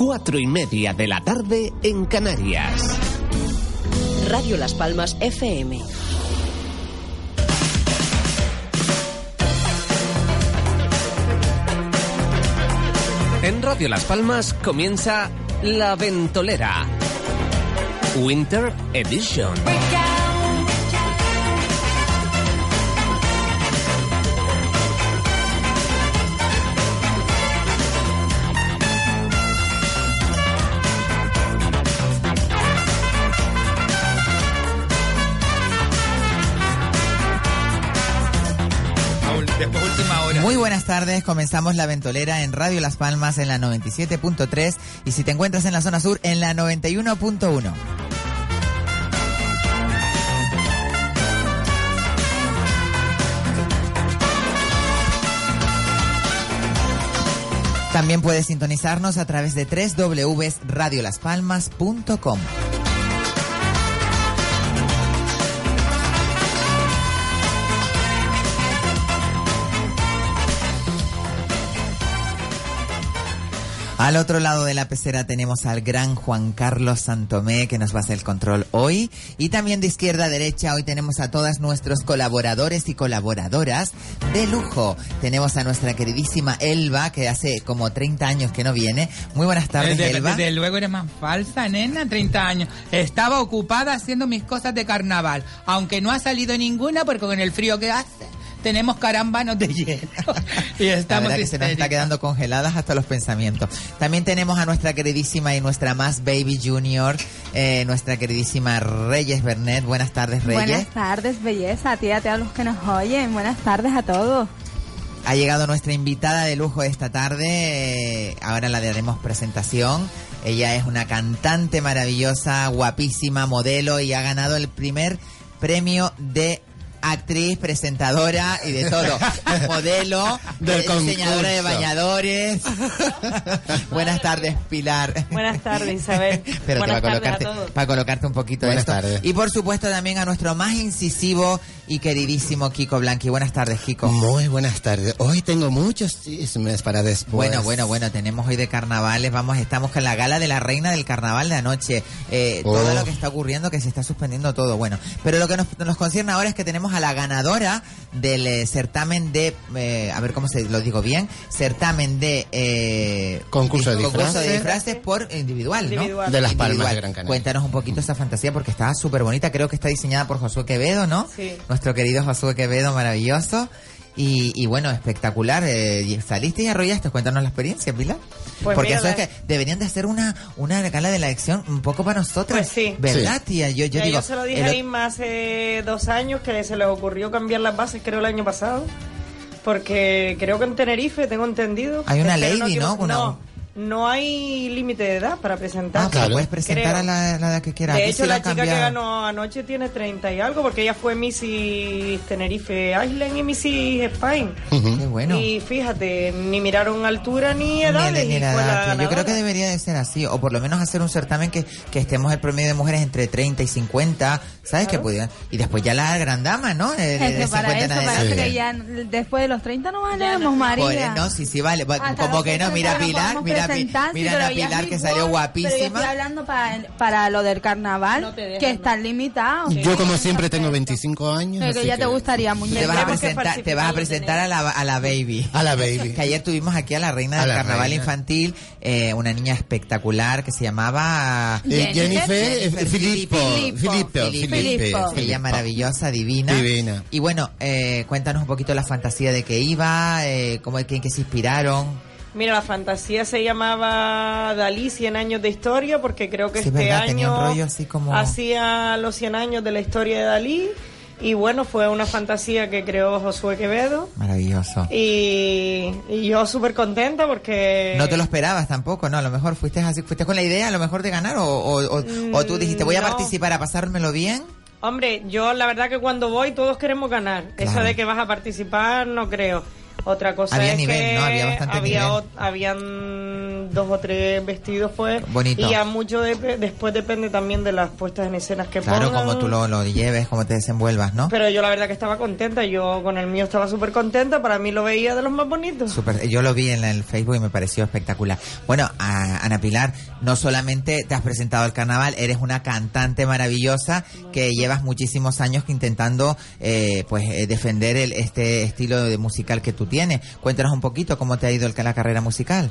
cuatro y media de la tarde en Canarias. Radio Las Palmas FM. En Radio Las Palmas comienza La Ventolera. Winter Edition. Muy buenas tardes, comenzamos la ventolera en Radio Las Palmas en la 97.3 y si te encuentras en la zona sur en la 91.1. También puedes sintonizarnos a través de www.radiolaspalmas.com. Al otro lado de la pecera tenemos al gran Juan Carlos Santomé que nos va a hacer el control hoy. Y también de izquierda a derecha hoy tenemos a todos nuestros colaboradores y colaboradoras de lujo. Tenemos a nuestra queridísima Elba que hace como 30 años que no viene. Muy buenas tardes, Desde, Elba. desde luego eres más falsa, nena, 30 años. Estaba ocupada haciendo mis cosas de carnaval, aunque no ha salido ninguna porque con el frío que hace tenemos carambanos de hielo. y La estamos verdad que se nos está quedando congeladas hasta los pensamientos. También tenemos a nuestra queridísima y nuestra más baby junior, eh, nuestra queridísima Reyes Bernet. Buenas tardes, Reyes. Buenas tardes, belleza, a ti y a todos los que nos oyen. Buenas tardes a todos. Ha llegado nuestra invitada de lujo esta tarde. eh, ahora la daremos presentación. Ella es una cantante maravillosa, guapísima, modelo y ha ganado el primer premio de actriz, presentadora y de todo. Modelo, Del eh, diseñadora de bañadores. Buenas tardes, Pilar. Buenas tardes, Isabel. Pero Buenas para tardes a colocarte, todos. para colocarte un poquito Buenas de esto. tardes. Y por supuesto también a nuestro más incisivo y queridísimo Kiko Blanqui. Buenas tardes, Kiko. Muy buenas tardes. Hoy tengo muchos chismes para después. Bueno, bueno, bueno, tenemos hoy de carnavales, vamos, estamos con la gala de la reina del carnaval de anoche, eh, Oh. todo lo que está ocurriendo, que se está suspendiendo todo, bueno, pero lo que nos, nos concierne ahora es que tenemos a la ganadora del eh, certamen de, eh, a ver cómo se lo digo bien, certamen de eh, Concurso de di- concurso de disfraces. disfraces por individual, ¿no? Individual. De Las Palmas Individual. de Gran Canaria. Cuéntanos un poquito esa fantasía porque estaba súper bonita, creo que está diseñada por Josué Quevedo, ¿no? Sí. Nuestro querido Josué Quevedo, maravilloso. Y, y bueno, espectacular. eh, saliste y arrollaste. Cuéntanos la experiencia, Pilar. Pues Porque eso es que deberían de hacer una, una gala de la elección un poco para nosotras. Pues sí. ¿Verdad, tía? Yo, yo Ya, digo. yo se lo dije el a Inma hace dos años que se les ocurrió cambiar las bases, creo, el año pasado. Porque creo que en Tenerife, tengo entendido. Hay una lady, ¿no? Una- No, no hay límite de edad para presentar. Ah, Claro. puedes presentar Creo. a la, la edad que quieras. De hecho, la chica que ganó anoche tiene 30 y algo, porque ella fue Missy Tenerife Island y Missy Spain. Qué bueno. Y fíjate, ni miraron altura ni Ni edades. ni edad. Yo creo que debería de ser así, o por lo menos hacer un certamen que, que estemos el promedio de mujeres entre 30 y 50, ¿sabes? Que pudieran. Y después ya la gran dama, ¿no? De, de- Es de que para 50 en eso adelante. parece Sí. que ya después de los 30 no valemos, María. no, sí, sí, vale. Bueno, Hasta Como que no, 60 mira a nos Pilar, podemos mira, a Pi- presentar, sí, mira pero a ya Pilar que salió Pero yo guapísima. estoy hablando para, para lo del carnaval, No que están limitados. Yo como siempre tengo 25 años. Pero que ya te gustaría, Te vas a muñeca. Que presentar, te vas a presentar a la, a la baby. A la baby. Que ayer tuvimos aquí a la reina del la carnaval reina. infantil, eh, una niña espectacular que se llamaba Eh, Jennifer, Jennifer eh, Filippo. Filippo. Filippo. Filippo. Filippo. ella maravillosa, divina. Divina. Y bueno, eh, cuéntanos un poquito la fantasía de que iba, eh, cómo, en qué se inspiraron. Mira, la fantasía se llamaba Dalí 100 años de historia porque creo que Sí, este verdad, año rollo así como- hacía los 100 años de la historia de Dalí y bueno, fue una fantasía que creó Josué Quevedo Maravilloso. y, y yo súper contenta porque... No te lo esperabas tampoco, ¿no? A lo mejor fuiste así, fuiste con la idea a lo mejor de ganar o, o, o- o tú dijiste voy a Mm, no. participar a pasármelo bien. Hombre, yo la verdad que cuando voy todos queremos ganar. Eso Claro. de que vas a participar no creo. Otra cosa Había es nivel, que ¿no? Había bastante había nivel. ot- dos o tres vestidos, pues. Bonito. Y ya mucho de- después depende también de las puestas en escenas que Claro, pongan. como tú lo, lo lleves, cómo te desenvuelvas, ¿no? Pero yo la verdad que estaba contenta, yo con el mío estaba súper contenta, para mí lo veía de los más bonitos. Súper, yo lo vi en el Facebook y me pareció espectacular. Bueno, a- Ana Pilar, no solamente te has presentado al carnaval, eres una cantante maravillosa que llevas muchísimos años intentando eh, pues eh, defender el, este estilo de musical que tú tienes. Cuéntanos un poquito cómo te ha ido el- la carrera musical.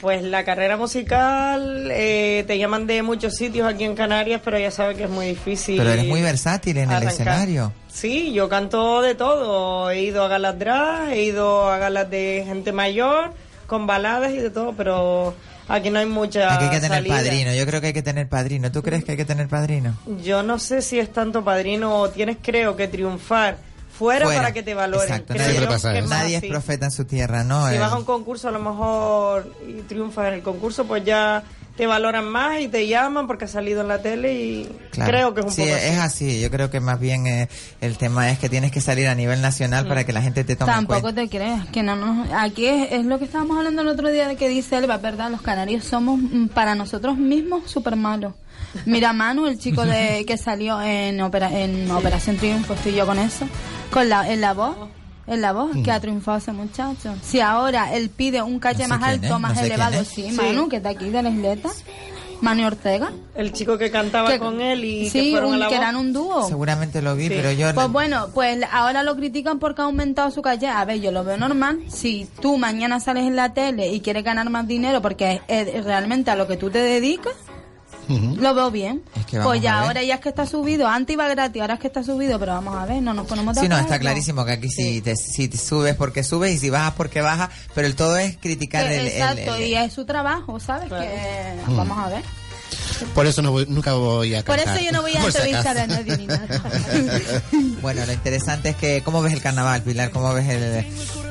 Pues la carrera musical eh, te llaman de muchos sitios aquí en Canarias, pero ya sabes que es muy difícil. Pero eres muy versátil en el escenario. Sí, yo canto de todo. He ido a galas drag, he ido a galas de gente mayor, con baladas y de todo, pero aquí no hay mucha Aquí hay que tener salida. padrino, yo creo que hay que tener padrino. ¿Tú crees que hay que tener padrino? Yo no sé si es tanto padrino o tienes, creo, que triunfar fuera, Fuera. para que te valoren. Exacto, Creo pasa que nadie es así. profeta en su tierra, ¿no? Si Eh, vas a un concurso a lo mejor y triunfas en el concurso, pues ya te valoran más y te llaman porque has salido en la tele y Claro. creo que es un sí, poco es así. Yo creo que más bien eh, el tema es que tienes que salir a nivel nacional para que la gente te tome en Tampoco cuenta. te creas, que no nos... Aquí es, es lo que estábamos hablando el otro día de que dice Elba, es verdad, los canarios somos mm, para nosotros mismos súper malos. Mira Manu, el chico de que salió en, opera, en Operación Triunfo, estoy yo con eso, con la, en la voz, en la voz, que ha triunfado ese muchacho. Si ahora él pide un caché No sé más alto, es, más no sé quién elevado, es. sí, Sí. Manu, que está aquí de la isleta, Manu Ortega. El chico que cantaba Que- con él y que sí, fueron a un- la que voz. eran un dúo. Seguramente lo vi, Sí. pero yo... Pues bueno, pues ahora lo critican porque ha aumentado su calle. A ver, yo lo veo normal. Si tú mañana sales en la tele y quieres ganar más dinero porque es, es realmente a lo que tú te dedicas, lo veo bien. Es que vamos pues ya ahora ya es que está subido. Antes iba gratis, ahora es que está subido, pero vamos a ver, no nos ponemos de Sí, no, está clarísimo que aquí si, te, si te subes porque subes y si bajas porque bajas, pero el todo es criticar Que- el... el- exacto, el- y es su trabajo, ¿sabes? Que vamos a ver. Por eso no voy- nunca voy a Por eso yo no voy a entrevistar a nadie ni nada. Bueno, lo interesante es que... ¿Cómo ves el carnaval, Pilar? ¿Cómo ves el...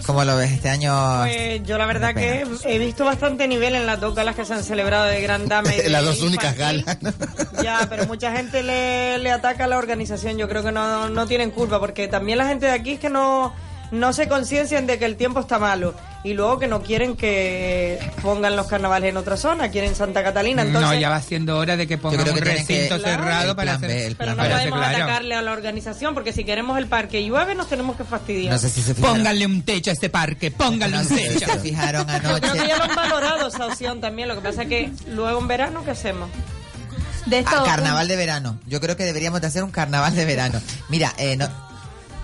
¿Cómo lo ves este año? Pues yo la verdad que he visto bastante nivel en las dos galas que se han celebrado de Gran Dama y de Las dos únicas galas. Ya, pero mucha gente le, le ataca a la organización. Yo creo que no, no tienen culpa, porque también la gente de aquí es que no, no se conciencian de que el tiempo está malo. Y luego que no quieren que pongan los carnavales en otra zona, quieren Santa Catalina. Entonces, no, ya va siendo hora de que pongan un que que- recinto Claro. cerrado El para hacer... B, el pero no podemos claro. atacarle a la organización, porque si queremos el parque y llueve, nos tenemos que fastidiar. No sé si se Pónganle un techo a este parque, pónganle no un sé si techo. se fijaron Yo creo que anoche. ya lo han valorado esa opción también. Lo que pasa es que luego en verano, ¿qué hacemos? De esto, Ah, carnaval de verano. Yo creo que deberíamos de hacer un carnaval de verano. Mira, eh, no-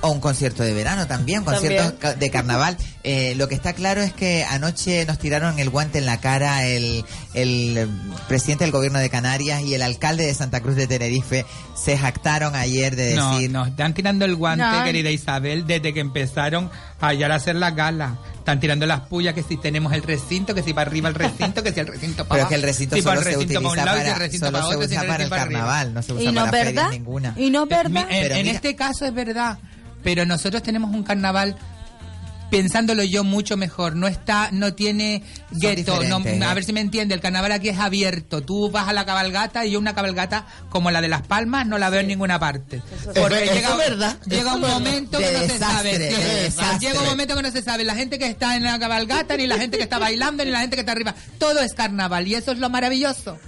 o un concierto de verano también, un concierto También. ca- de carnaval. Eh, lo que está claro es que anoche nos tiraron el guante en la cara el, el eh, presidente del gobierno de Canarias y el alcalde de Santa Cruz de Tenerife. Se jactaron ayer de decir... no, están tirando el guante, No. querida Isabel, desde que empezaron ayer a hacer la gala. Están tirando las pullas que si tenemos el recinto, que si para arriba el recinto, que si el recinto para Pero es abajo. que el recinto si solo se el recinto utiliza para, el recinto solo para se otro, si usa el para el recinto arriba. carnaval, no se usa y no para ferias verdad, ninguna. y no Eh, verdad. En, Pero en mira- este caso es verdad, pero nosotros tenemos un carnaval pensándolo yo mucho mejor, no está, no tiene gueto, no- a ver si me entiende, el carnaval aquí es abierto, tú vas a la cabalgata y yo una cabalgata como la de Las Palmas no la veo en ninguna parte. Porque Eso llega, verdad, llega eso un momento que no se sabe. de. Llega un momento que no se sabe, la gente que está en la cabalgata, ni la gente que está bailando, ni la gente que está arriba, todo es carnaval y eso es lo maravilloso.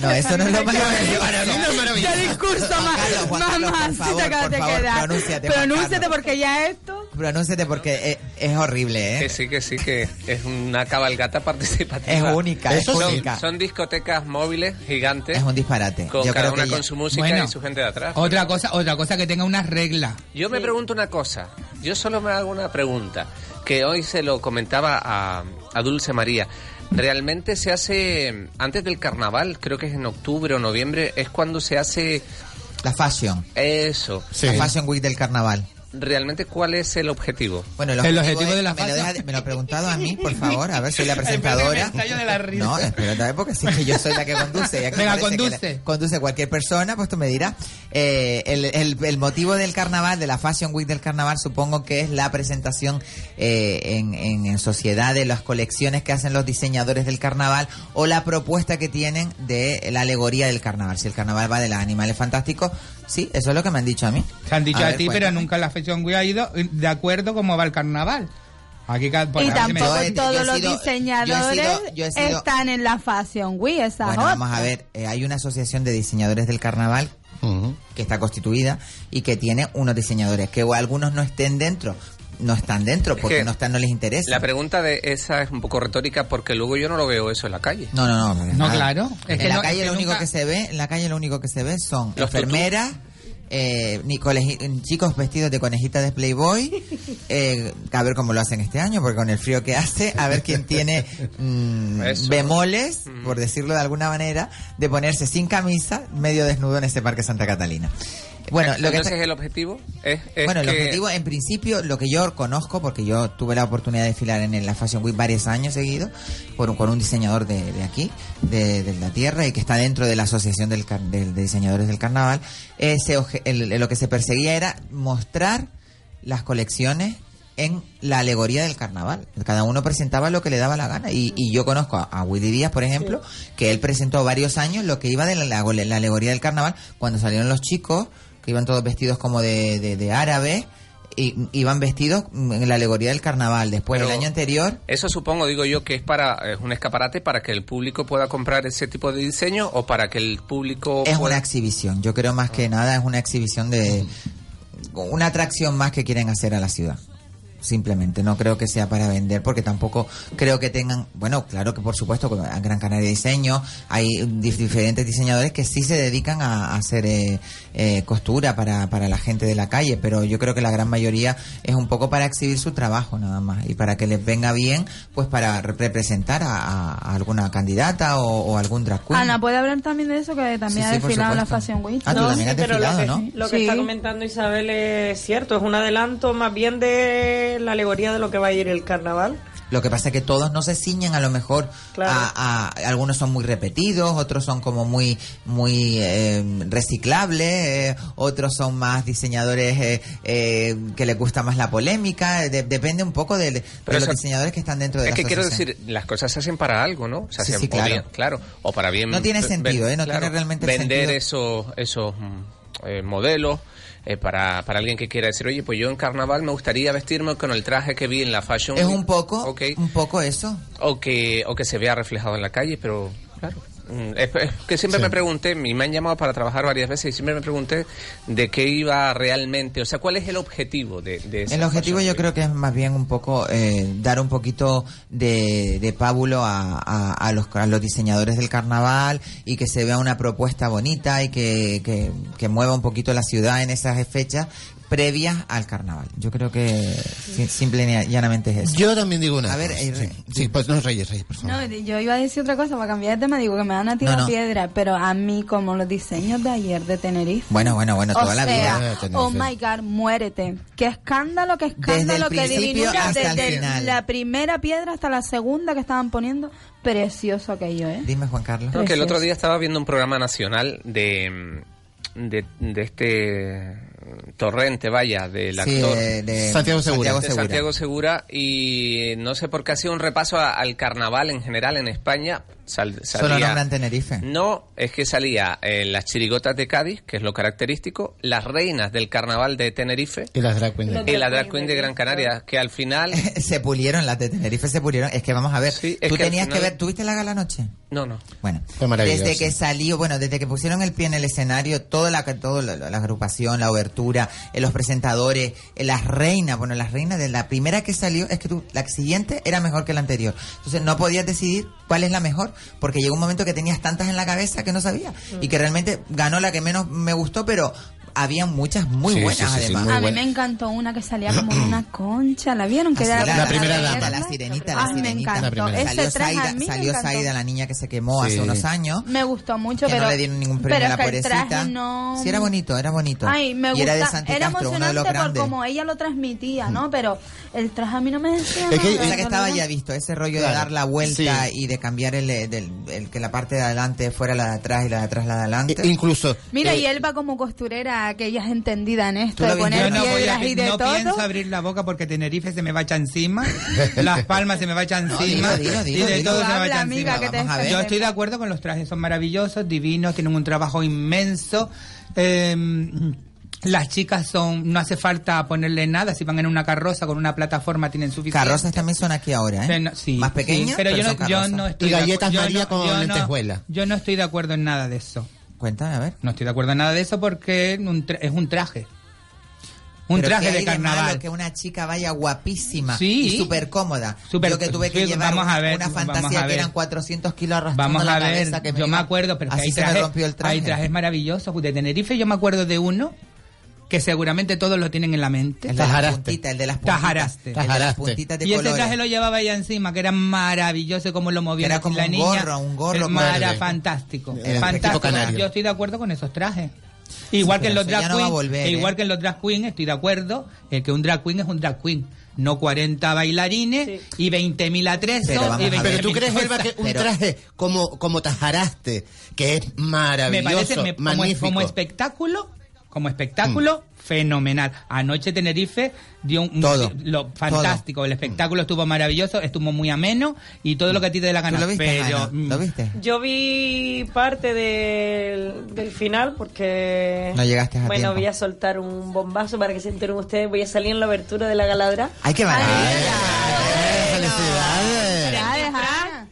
No, eso no es lo maravilloso. Qué discurso más, más, más, si te acabas de quedar. pronúnciate, Pronúnciate porque ya esto... Pronúnciate porque es, es horrible, Que ¿eh? sí, que sí, que es una cabalgata participativa. Es única, es Eso sí. única. Son discotecas móviles gigantes Es un disparate. con Yo cada creo una que con ya- su música Bueno, y su gente de atrás. Otra cosa, otra cosa que tenga unas reglas. Yo me pregunto una cosa. Yo solo me hago una pregunta. Que hoy se lo comentaba a, a Dulce María. Realmente se hace antes del carnaval, creo que es en octubre o noviembre, es cuando se hace La fashion. eso. Sí. La fashion week del carnaval. Realmente, ¿cuál es el objetivo? Bueno, El objetivo es- de la me lo, me lo ha preguntado a mí, por favor. A ver, soy la presentadora. estallo de la risa. No, espérate, porque sí que yo soy la que conduce. ya que Venga, que conduce. la- conduce cualquier persona, pues tú me dirás. Eh, el, el- el motivo del carnaval, de la Fashion Week del carnaval, supongo que es la presentación eh, en, en, en sociedad de las colecciones que hacen los diseñadores del carnaval o la propuesta que tienen de la alegoría del carnaval. Si el carnaval va de los animales fantásticos, sí, eso es lo que me han dicho a mí. Se han dicho a, ver, ti, pero nunca la Fashion Week ha ido de acuerdo cómo va el carnaval. Aquí Y me- tampoco Yo todos los sido- yo he diseñadores sido- yo he sido- están en la Fashion Week, esa Bueno, vamos a ver, eh, hay una asociación de diseñadores del carnaval que está constituida y que tiene unos diseñadores que algunos no estén dentro, no están dentro Es porque que no están, no les interesa. La pregunta de esa es un poco retórica porque luego yo no lo veo eso en la calle. No, no, no. No, claro. Es en que la no- calle es que lo único nunca- que se ve, en la calle lo único que se ve son Los enfermeras, eh, ni chicos vestidos de conejita de Playboy, eh, a ver cómo lo hacen este año, porque con el frío que hace, a ver quién tiene mm, bemoles, por decirlo de alguna manera, de ponerse sin camisa, medio desnudo en ese Parque Santa Catalina. Bueno, lo que Entonces está- el objetivo es, es bueno, el que- objetivo, en principio, lo que yo conozco, porque yo tuve la oportunidad de desfilar en la Fashion Week varios años seguidos, por, un- con un diseñador de, de aquí, de, de la tierra, y que está dentro de la Asociación del, del- de Diseñadores del Carnaval, ese, oje- el- lo que se perseguía era mostrar las colecciones en la alegoría del carnaval. Cada uno presentaba lo que le daba la gana. Y, y yo conozco a, a Willy Díaz, por ejemplo, que él presentó varios años lo que iba de la, la- la alegoría del carnaval, cuando salieron los chicos, que iban todos vestidos como de, de, de árabe, y iban vestidos en la alegoría del carnaval. Después, Pero- el año anterior, Eso supongo, digo yo, que es para es un escaparate para que el público pueda comprar ese tipo de diseño o para que el público es pueda... una exhibición. Yo creo más que nada es una exhibición de... Una atracción más que quieren hacer a la ciudad. Simplemente, no creo que sea para vender, porque tampoco creo que tengan, bueno, claro que por supuesto, con Gran Canaria Diseño, hay dif- diferentes diseñadores que sí se dedican a, a hacer eh, eh, costura para, para la gente de la calle, pero yo creo que la gran mayoría es un poco para exhibir su trabajo nada más, y para que les venga bien, pues para re- representar a, alguna candidata o, o algún drag queen. Ana, ¿puede hablar también de eso? Que también Sí, ha desfilado en la. Fashion Week. Ah, tú No, también sí, has pero lo desfilado, que, ¿no? lo que Sí. está comentando Isabel es cierto, es un adelanto más bien de la alegoría de lo que va a ir el carnaval. Lo que pasa es que todos no se ciñen a lo mejor Claro. a, a- algunos son muy repetidos, otros son como muy muy eh, reciclables, eh, otros son más diseñadores eh, eh, que les gusta más la polémica, de- depende un poco de, de Pero los eso- diseñadores que están dentro de Es la que quiero decir, las cosas se hacen para algo, ¿no? Se Sí, hacen sí, o claro. bien, claro, o para bien. No tiene ven- sentido, ¿eh? No claro, tiene realmente Vender sentido. esos, esos mm, eh, modelos eh, para, para alguien que quiera decir, oye, pues yo en carnaval me gustaría vestirme con el traje que vi en la Fashion es Week". un poco un poco eso. o que o que se vea reflejado en la calle, pero claro. Mm, Es, es que siempre Sí. me pregunté, y me han llamado para trabajar varias veces y siempre me pregunté de qué iba realmente, o sea, cuál es el objetivo de, de El objetivo yo creo que es más bien un poco eh, dar un poquito de, de pábulo a, a- a los, a los diseñadores del carnaval y que se vea una propuesta bonita y que, que, que mueva un poquito la ciudad en esas fechas previas al carnaval. Yo creo que si- simple y llanamente es eso. Yo también digo una A ver, cosa. eh, sí, sí, pues no, Reyes, Reyes, por favor. No, yo iba a decir otra cosa para cambiar de tema. Digo que me van a tirar No, no. piedra, pero a mí, como los diseños de ayer de Tenerife. Bueno, bueno, bueno, toda o la sea, vida. Eh, Tenerife. oh my god, muérete. Qué escándalo, qué escándalo, Desde principio divinura. hasta el Desde final. la primera piedra hasta la segunda que estaban poniendo. Precioso aquello, ¿eh? Dime, Juan Carlos. No, que el otro día estaba viendo un programa nacional de, de, de este torrente, vaya, del Sí, actor. eh, de Santiago Segura. de Santiago Segura y no sé por qué hacía un repaso a- al carnaval en general en España. Sal- Solo salía- nombran Tenerife. No, es que salía en las chirigotas de Cádiz, que es lo característico, las reinas del carnaval de Tenerife Y las drag queens. y la drag queen de Gran Canaria, que al final... se pulieron, las de Tenerife se pulieron. Es que vamos a ver, Sí, tú que tenías final- que ver, ¿tuviste la gala anoche? No, no. Bueno, Fue maravilloso. desde que salió, bueno, desde que pusieron el pie en el escenario, toda la, toda la, la agrupación, la obertura, eh, los presentadores, eh, las reinas, bueno, las reinas de la primera que salió, es que tú, la siguiente era mejor que la anterior. Entonces no podías decidir cuál es la mejor, porque llegó un momento que tenías tantas en la cabeza que no sabía. Y que realmente ganó la que menos me gustó, pero había muchas muy Sí, buenas sí, sí, sí, además. muy a mí buena. me encantó una que salía como una concha. ¿La vieron? Que era era La primera la dama. La sirenita, la Ah, me sirenita. La encantó. Salió Saida, me salió. Saida, la niña que se quemó Sí. hace unos años. Me gustó mucho, que pero no le dieron ningún premio pero a la pobrecita. no Sí, era bonito, era bonito. Ay, me y gusta. era de Santi era Castro, uno de emocionante los por grandes. como ella lo transmitía, ¿no? Pero el traje a mí no me decía Es que- nada. O sea que estaba ya visto ese rollo Claro, de dar la vuelta y de cambiar el, eh, del- el que la parte de adelante fuera la de atrás y la de atrás la de adelante. E- incluso. Mira, eh, y él va como costurera, que ella es entendida en esto, de poner Yo no, voy a, piedras y de no todo. pienso abrir la boca porque Tenerife se me va a echar encima, Las Palmas se me va a echar No, encima dilo, dilo, dilo, y de todo se me va a echar encima. te. Yo estoy de acuerdo con los trajes, son maravillosos, divinos, tienen un trabajo inmenso. eh, Las chicas son, no hace falta ponerle nada, si van en una carroza con una plataforma tienen suficiente. Carrozas también son aquí ahora, ¿eh? No, sí, Más pequeñas, sí, pero, pero yo, son no, yo no estoy Y galletas yo María no- con yo no- lentejuela. yo no estoy de acuerdo en nada de eso. Cuéntame, a ver. No estoy de acuerdo en nada de eso porque es un traje. Un Pero traje ¿qué de hay malo carnaval. que una chica vaya guapísima Sí. y súper cómoda. Súper- Yo que tuve que sí, llevar vamos a una, ver, fantasía que ver. eran 400 kilos arrastrando Vamos la a ver, cabeza. Que yo me acuerdo, pero que así hay se me rompió el traje. hay trajes maravillosos. De Tenerife yo me acuerdo de uno que seguramente todos lo tienen en la mente. El de las Tajaraste. puntitas, el de las puntitas. Tajaraste. El de las Tajaraste. puntitas de Y ese colores. traje lo llevaba ella encima, que era maravilloso como lo movía era como la un niña. gorro, un gorro Eh, Era verde. fantástico. Era fantástico. Yo estoy de acuerdo con esos trajes. Igual que en pero los drag no queen, volver, igual ¿eh? que en los drag queen, estoy de acuerdo, eh, que un drag queen es un drag queen. No 40 bailarines Sí. y 20.000 atresos. Pero y a ver. Pero tú 20.000 crees, Elba, que un Pero- traje como, como Tajaraste, que es me maravilloso, parece me- como, magnífico. como espectáculo como espectáculo fenomenal anoche Tenerife dio un, Todo. lo fantástico el espectáculo estuvo maravilloso estuvo muy ameno y todo lo que a ti te dé la ¿Tú gana lo viste, pero mm, ¿Lo viste? Yo vi parte del, del final porque... No llegaste a Bueno, tiempo. voy a soltar un bombazo para que se enteren ustedes. Voy a salir en la abertura de la galadra. ¡Ay, qué maravilla! ¡Felicidades!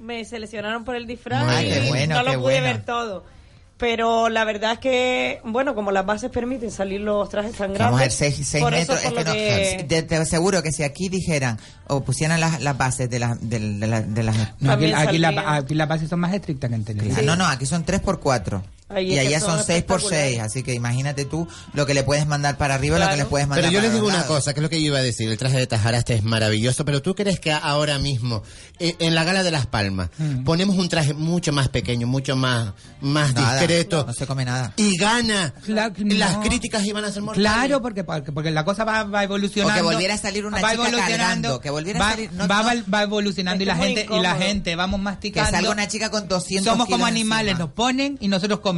Me seleccionaron por el disfraz Muy y bueno, no qué lo pude bueno. ver todo. Pero la verdad es que, bueno, como las bases permiten salir los trajes tan grandes, Vamos a ver, 6 por metros. eso Es por que lo no, que- te, te aseguro que si aquí dijeran o pusieran las, las bases de, las de, de la- de las. no, aquí, aquí, la- aquí las bases son más estrictas que en Tenerife Ah, No, no, aquí son 3 por 4 Ahí y que allá son son 6 por 6 espectaculares. así que imagínate tú lo que le puedes mandar para arriba lo que le puedes mandar Pero yo para les digo una lados. cosa, que es lo que yo iba a decir. El traje de Tajaraste es maravilloso, pero tú crees que ahora mismo, eh, en la gala de Las Palmas, ponemos un traje mucho más pequeño, mucho más, más Nada, discreto, No se come nada. y gana. Claro, Las no. críticas iban a ser mortales. Claro, porque, porque, porque la cosa va, va evolucionando. O que volviera a salir una va chica evolucionando, cargando, que volviera a va, salir- no, va, no. va evolucionando y la que gente y la gente vamos Que masticando. salga una chica con 200 Somos como animales, encima. nos ponen y nosotros comemos.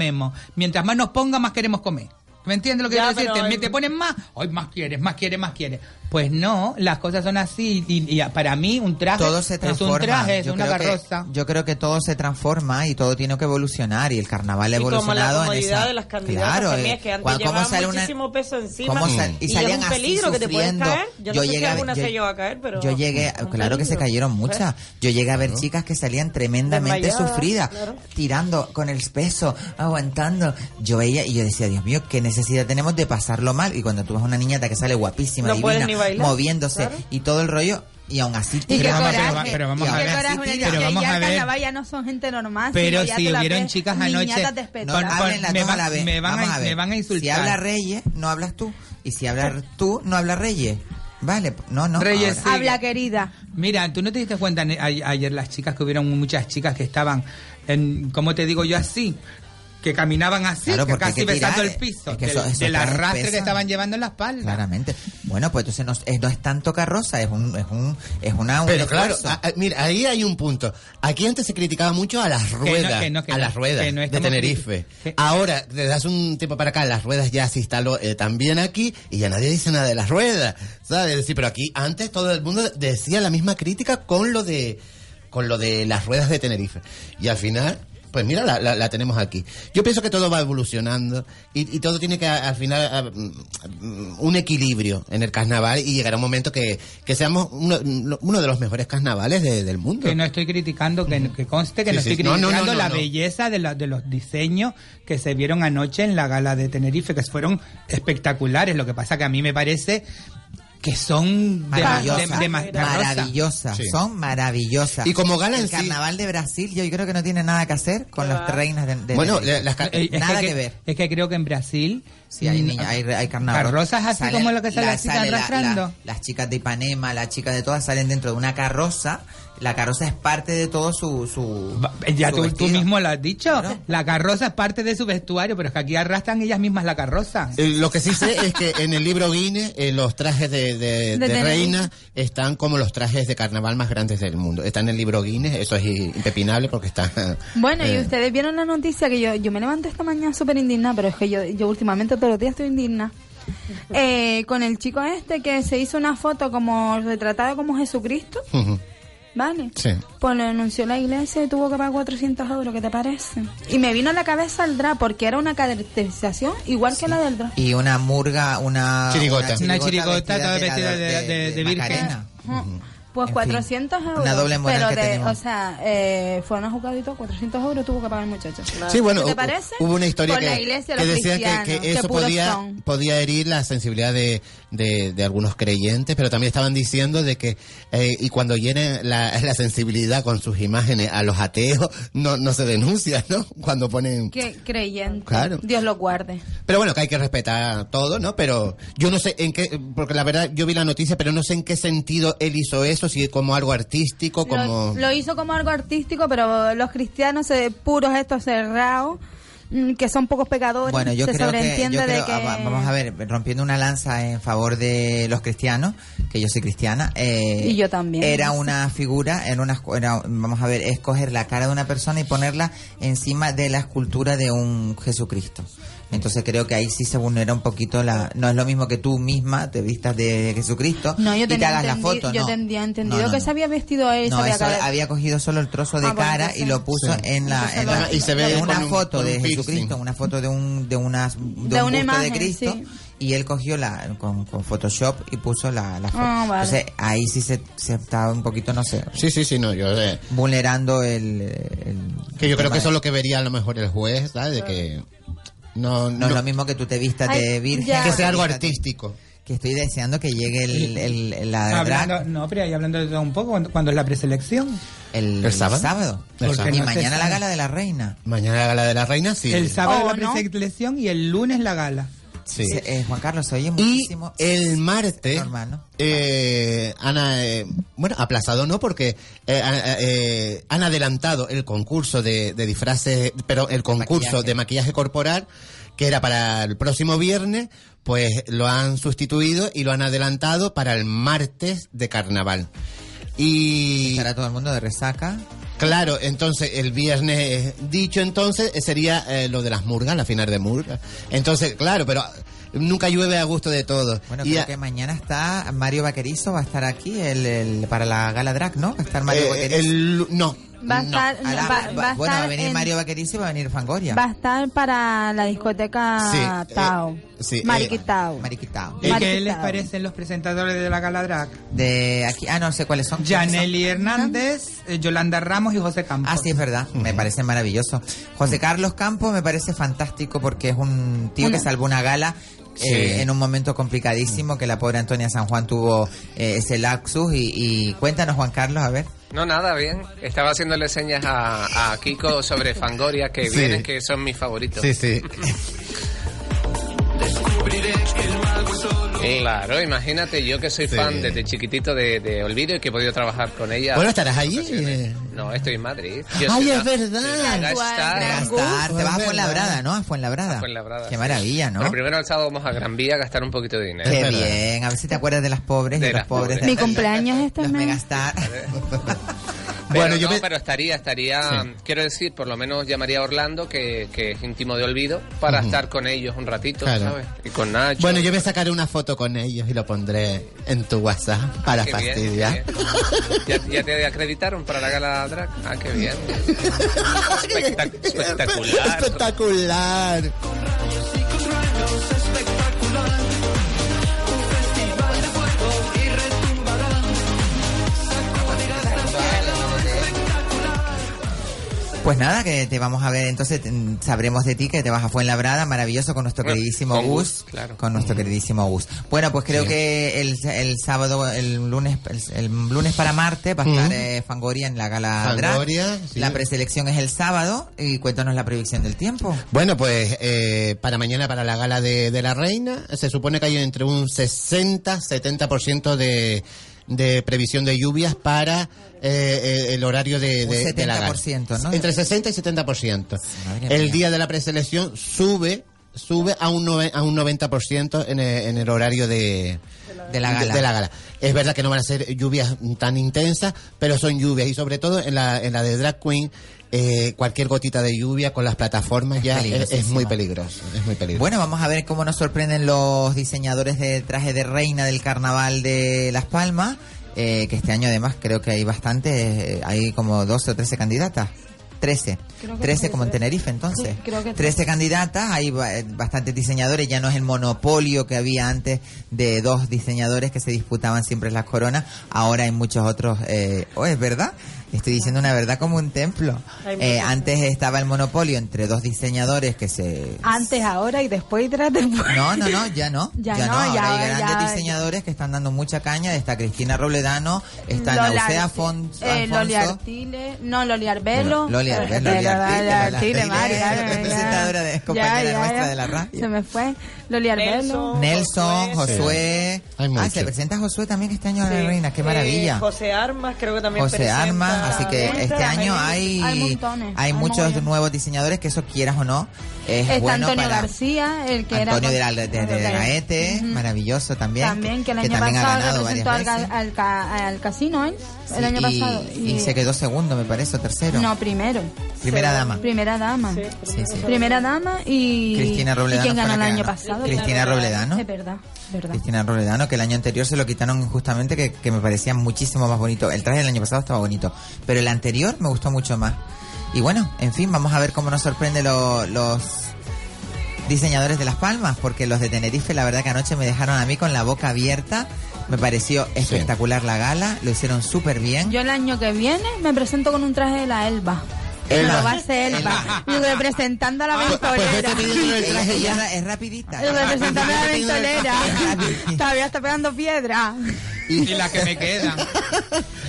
Mientras más nos pongan, más queremos comer. ¿Me entiendes lo que Ya, quiero el- te ponen más, hoy más quieres, más quieres, más quieres. Pues no, las cosas son así y, y para mí un traje todo se es transforma. un traje, es Yo una creo que- carroza. yo creo que todo se transforma y todo tiene que evolucionar y el carnaval ha Y como la evolucionado en esa. de las candidatas claro, eh, es que antes cuando- llevaban sale una- muchísimo peso encima cómo sal- y y, salían es un así peligro que te puedes caer. Yo, no sé si llegué a- alguna yo- se llegó a caer, pero... Yo llegué, claro que se peligro, cayeron muchas. Yo llegué a ver chicas que salían tremendamente Desmayadas, sufridas, claro. tirando con el peso, aguantando. Yo veía y yo decía, Dios mío, qué necesidad tenemos de pasarlo mal. Y cuando tú ves una niñata que sale guapísima, No puedes divina, ni bailar, moviéndose claro. y todo el rollo, y aún así Y Pero vamos a- pero coraje. va- pero vamos y a qué ver. Pero vamos a ver. ya no son gente normal. Pero si hubieron chicas anoche- No, hablen las me dos a van- la vez. me van a- Vamos a ver. me van a Si insultar. habla Reyes, no hablas tú. Y si hablas tú, no habla Reyes. Vale, no, no. Reyes. Habla, querida. Mira, tú no te diste cuenta ayer las chicas que hubieron muchas chicas que estaban en, ¿cómo te digo yo así? Que caminaban así, Claro, que casi besando el piso, es que del, eso- del arrastre que estaban llevando en la espalda. Claramente. Bueno, pues entonces no, es, no es tanto carroza, es un, es un, es una, un Pero claro, a- a- mira, ahí hay un punto. Aquí antes se criticaba mucho a las ruedas, que no, que a no, las ruedas que no de Tenerife. Ahora, desde hace un tiempo para acá, las ruedas ya se instaló eh, también aquí y ya nadie dice nada de las ruedas, ¿sabes? Sí, pero aquí antes todo el mundo decía la misma crítica con lo de con lo de las ruedas de Tenerife. Y al final, pues mira, la, la- la tenemos aquí. Yo pienso que todo va evolucionando y, y todo tiene que al final a- mm, un equilibrio en el carnaval y llegará un momento que, que seamos uno, uno de los mejores carnavales de- del mundo. Que no estoy criticando, que, que conste que Sí, no sí. estoy No, no, criticando no, la belleza de, la- de los diseños que se vieron anoche en la gala de Tenerife, que fueron espectaculares. Lo que pasa que a mí me parece que son Maravillosas, de- de- de- carroza. maravillosas, Sí. son maravillosas. Y como gala en el sí- carnaval de Brasil, yo creo que no tiene nada que hacer con va. reinas de, de Bueno, las es Nada que, que ver. Es que creo que en Brasil. Sí, hay, mm, niña- hay, hay carnaval. Carrozas así Salen- como lo que sale la- las chicas sale la- arrastrando. la- las chicas de Ipanema, las chicas de todas salen dentro de una carroza. La carroza es parte de todo su. su Va- Ya su tú, tú mismo lo has dicho. Claro. La carroza es parte de su vestuario, pero es que aquí arrastran ellas mismas la carroza. Eh, Lo que sí sé es que en el libro Guinness eh, los trajes de, de- reina están como los trajes de carnaval más grandes del mundo. Está en el libro Guinness, eso es impepinable porque está... Bueno, y eh, ustedes vieron la noticia que yo, yo me levanté esta mañana súper indignada, pero es que yo, yo últimamente todos los días estoy indigna. Eh, con el chico este que se hizo una foto como retratado como Jesucristo. ¿Vale? Sí. Pues lo denunció la iglesia y tuvo que pagar 400 euros, ¿qué te parece? Y me vino a la cabeza el drag porque era una caracterización igual que la del drag. Y una murga, una... Chirigota. Una chirigota toda vestida de- la- de- de virgen. Macarena. Ujú. Pues En 400 fin, euros. una doble moral pero que de, tenemos. o sea, eh, fueron a todo, 400 euros tuvo que pagar el muchacho. Sí, bueno, ¿Qué te parece? hubo una historia Por que, la iglesia, que que, que eso podía, podía herir la sensibilidad de, de, de algunos creyentes, pero también estaban diciendo de que eh, y cuando hieren la, la sensibilidad con sus imágenes a los ateos, no, no se denuncia, ¿no? Cuando ponen... Qué creyente. Claro. Dios lo guarde. Pero bueno, que hay que respetar todo, ¿no? Pero yo no sé en qué, porque la verdad yo vi la noticia, pero no sé en qué sentido él hizo eso, si como algo artístico, como... Lo, lo hizo como algo artístico, pero los cristianos eh, puros, estos cerrados, mm, que son pocos pecadores, Bueno, yo se creo que, yo que... ah, va- vamos a ver, rompiendo una lanza en favor de los cristianos, que yo soy cristiana. eh, Y yo también. Era una figura, era una, era- vamos a ver, es coger la cara de una persona y ponerla encima de la escultura de un Jesucristo. Entonces creo que ahí sí se vulnera un poquito la... No es lo mismo que tú misma te vistas de Jesucristo No, yo y te hagas la foto, yo no. tendría entendido No, no, que no. se había vestido él, No, había eso había cogido solo el trozo de Ah, bueno, cara y lo puso Sí. en la, en la- Y se ve una un- foto un de piercing. Jesucristo, una foto de un de una de, De un una busto de imagen, Cristo sí. y él cogió la con, con Photoshop y puso la, la foto. Ah, vale. Entonces ahí sí se, se estaba un poquito no sé Sí, sí, sí, no, yo... eh, vulnerando el, el- que yo creo que eso es lo que vería a lo mejor el juez, ¿sabes? De que no, no, es lo mismo que tú te vistas de virgen ya. que sea algo artístico. que estoy deseando que llegue el, el, el- la Hablando, drag no, pero ahí hablando de todo un poco, cuando, cuando es la preselección. el, ¿El sábado? El y sábado. mañana la gala de la reina Mañana la gala de la reina, sí. El sábado Oh, la ¿no? preselección y el lunes la gala. Sí. Eh, Juan Carlos oye Y muchísimo el martes, Normal, ¿no? eh, han, eh, bueno, aplazado no, porque han, eh, han adelantado el concurso de, de disfraces, pero el concurso Maquillaje. de maquillaje corporal, que era para el próximo viernes, pues lo han sustituido y lo han adelantado para el martes de carnaval. Y estará todo el mundo de resaca Claro, entonces el viernes dicho entonces sería eh, lo de las murgas, la final de murgas. Entonces, claro, pero nunca llueve a gusto de todos. Bueno, Y creo a- que mañana está Mario Vaquerizo, va a estar aquí el, el- para la gala drag, ¿no? Va a estar Mario eh, Vaquerizo. el- no, Va a no. estar, A la- va, va- va a bueno, va a venir en- Mario Vaquerizo y va a venir Fangoria. va a estar para la discoteca Sí, eh, Tao. sí, eh, Mariquitao. Mariquitao. ¿Y Mariquitao. qué les parecen los presentadores de la gala drag? De aquí, ah, no sé cuáles son. Janely Hernández, eh, Yolanda Ramos y José Campos. Ah, sí, es verdad. Me parece maravilloso. José Carlos Campos me parece fantástico porque es un tío que salvó una gala Sí. eh, en un momento complicadísimo que la pobre Antonia San Juan tuvo eh, ese lapsus. Y, y cuéntanos, Juan Carlos, a ver. No, nada, bien. Estaba haciéndole señas a, a Kiko sobre Fangoria, que Sí. vienen, que son mis favoritos. Sí, sí. Claro, imagínate, yo que soy Sí. fan desde chiquitito de, de Olvido y que he podido trabajar con ella. Bueno, ¿estarás allí? ocasiones. No, estoy en Madrid. Yo Ay, es una- verdad. una gastar. Te vas a Gus. estar- te vas a Es Fuenlabrada. ¿no? A Fuenlabrada. A Fuenlabrada, Qué sí. maravilla, ¿no? Pero primero el sábado vamos a Gran Vía a gastar un poquito de dinero. Qué verdad. bien. A ver si te acuerdas de las pobres y De de los las pobres. pobres. Mi cumpleaños este mes. megastar. Pero Bueno, yo no, me- pero estaría, estaría, Sí. quiero decir, por lo menos llamaría a Orlando, que, que es íntimo de Olvido, para estar con ellos un ratito, Claro. ¿sabes? Y con Nacho. Bueno, yo me sacaré una foto con ellos y lo pondré en tu WhatsApp para bien, fastidiar. bien. ¿Ya, ya te acreditaron para la gala drag? Ah, qué bien. Espectac- espectacular. Espectacular. Pues nada, que te vamos a ver, entonces mm, sabremos de ti que te vas a Fuenlabrada, maravilloso con nuestro Bueno, queridísimo con Gus, Gus, claro. con nuestro queridísimo Gus. Bueno, pues creo Sí. que el, el sábado, el lunes, el, el lunes para martes va a estar eh, Fangoria en la gala. Fangoria, sí. La preselección es el sábado y cuéntanos la predicción del tiempo. Bueno, pues eh, para mañana, para la gala de, de la reina, se supone que hay entre un 60-70% de, de previsión de lluvias para eh, eh, el horario de, Un de, de la gala. 70%, ¿no? Entre 60 y 70%. Madre El mía. día de la preselección sube sube a un, a un 90% en el, en el horario de, De la gala. de la gala. Es verdad que no van a ser lluvias tan intensas, pero son lluvias y sobre todo en la, en la de Drag Queen, eh, cualquier gotita de lluvia con las plataformas Es ya es, muy peligroso. Es muy peligroso. Bueno, vamos a ver cómo nos sorprenden los diseñadores de traje de reina del carnaval de Las Palmas. eh, que este año además creo que hay bastante, eh, hay como 12 o 13 candidatas. 13. Creo que 13 como en 13. Tenerife entonces. Sí, creo que 13 candidatas, hay eh, bastantes diseñadores, ya no es el monopolio que había antes de dos diseñadores que se disputaban siempre las coronas, ahora hay muchos otros, eh, oh, es verdad, estoy diciendo una verdad como un templo. Eh, antes estaba el monopolio entre dos diseñadores que se... Antes, ahora y después y tras después. No, no, no, ya no. Ya Ya, no, ahora ya- hay grandes ya- diseñadores que están dando mucha caña. Está Cristina Robledano, está Nausea Fon- eh, Loli. Artile, no, Loli Arbelo. Loli Arbelo, Eh, Loli Loli Artile, Artile, Mari, Artile, me fue. Loli Arbelo. Nelson. Nelson, Josué, Ah, se presenta Josué también este año a la reina. Qué Eh, maravilla. José Armas creo que también José presenta- Armas, así que Entra, este año hay, hay muchos mogollón. nuevos diseñadores que eso quieras o no es Está bueno Antonio para García, el que Antonio de, era. la, de, de- de Gaete, maravilloso también, También, que el año también ha pasado ganado representó al, varias veces. ca- al, al casino, ¿eh? El Sí, año y, pasado. y se quedó segundo, me parece, o tercero. No, primero. Primera dama. Primera dama. Sí, Sí, sí. Primera dama y. Cristina Robledano ¿Y quién fue ganó el que año ganó. Pasado? Cristina Robledano. Es verdad, verdad. Cristina Robledano, que el año anterior se lo quitaron justamente, que, que me parecía muchísimo más bonito. El traje del año pasado estaba bonito, pero el anterior me gustó mucho más. Y bueno, en fin, vamos a ver cómo nos sorprende lo- los diseñadores de Las Palmas, porque los de Tenerife, la verdad que anoche me dejaron a mí con la boca abierta. Me pareció espectacular la gala, lo hicieron súper bien. Yo el año que viene me presento con un traje de la Elba. Elba. Va a ser Elba. Representando a la ventolera. vete pidiéndole el Ella- traje ella ya. es rapidita. Representando a la ventolera. Todavía está pegando piedra. Y la que me quedan.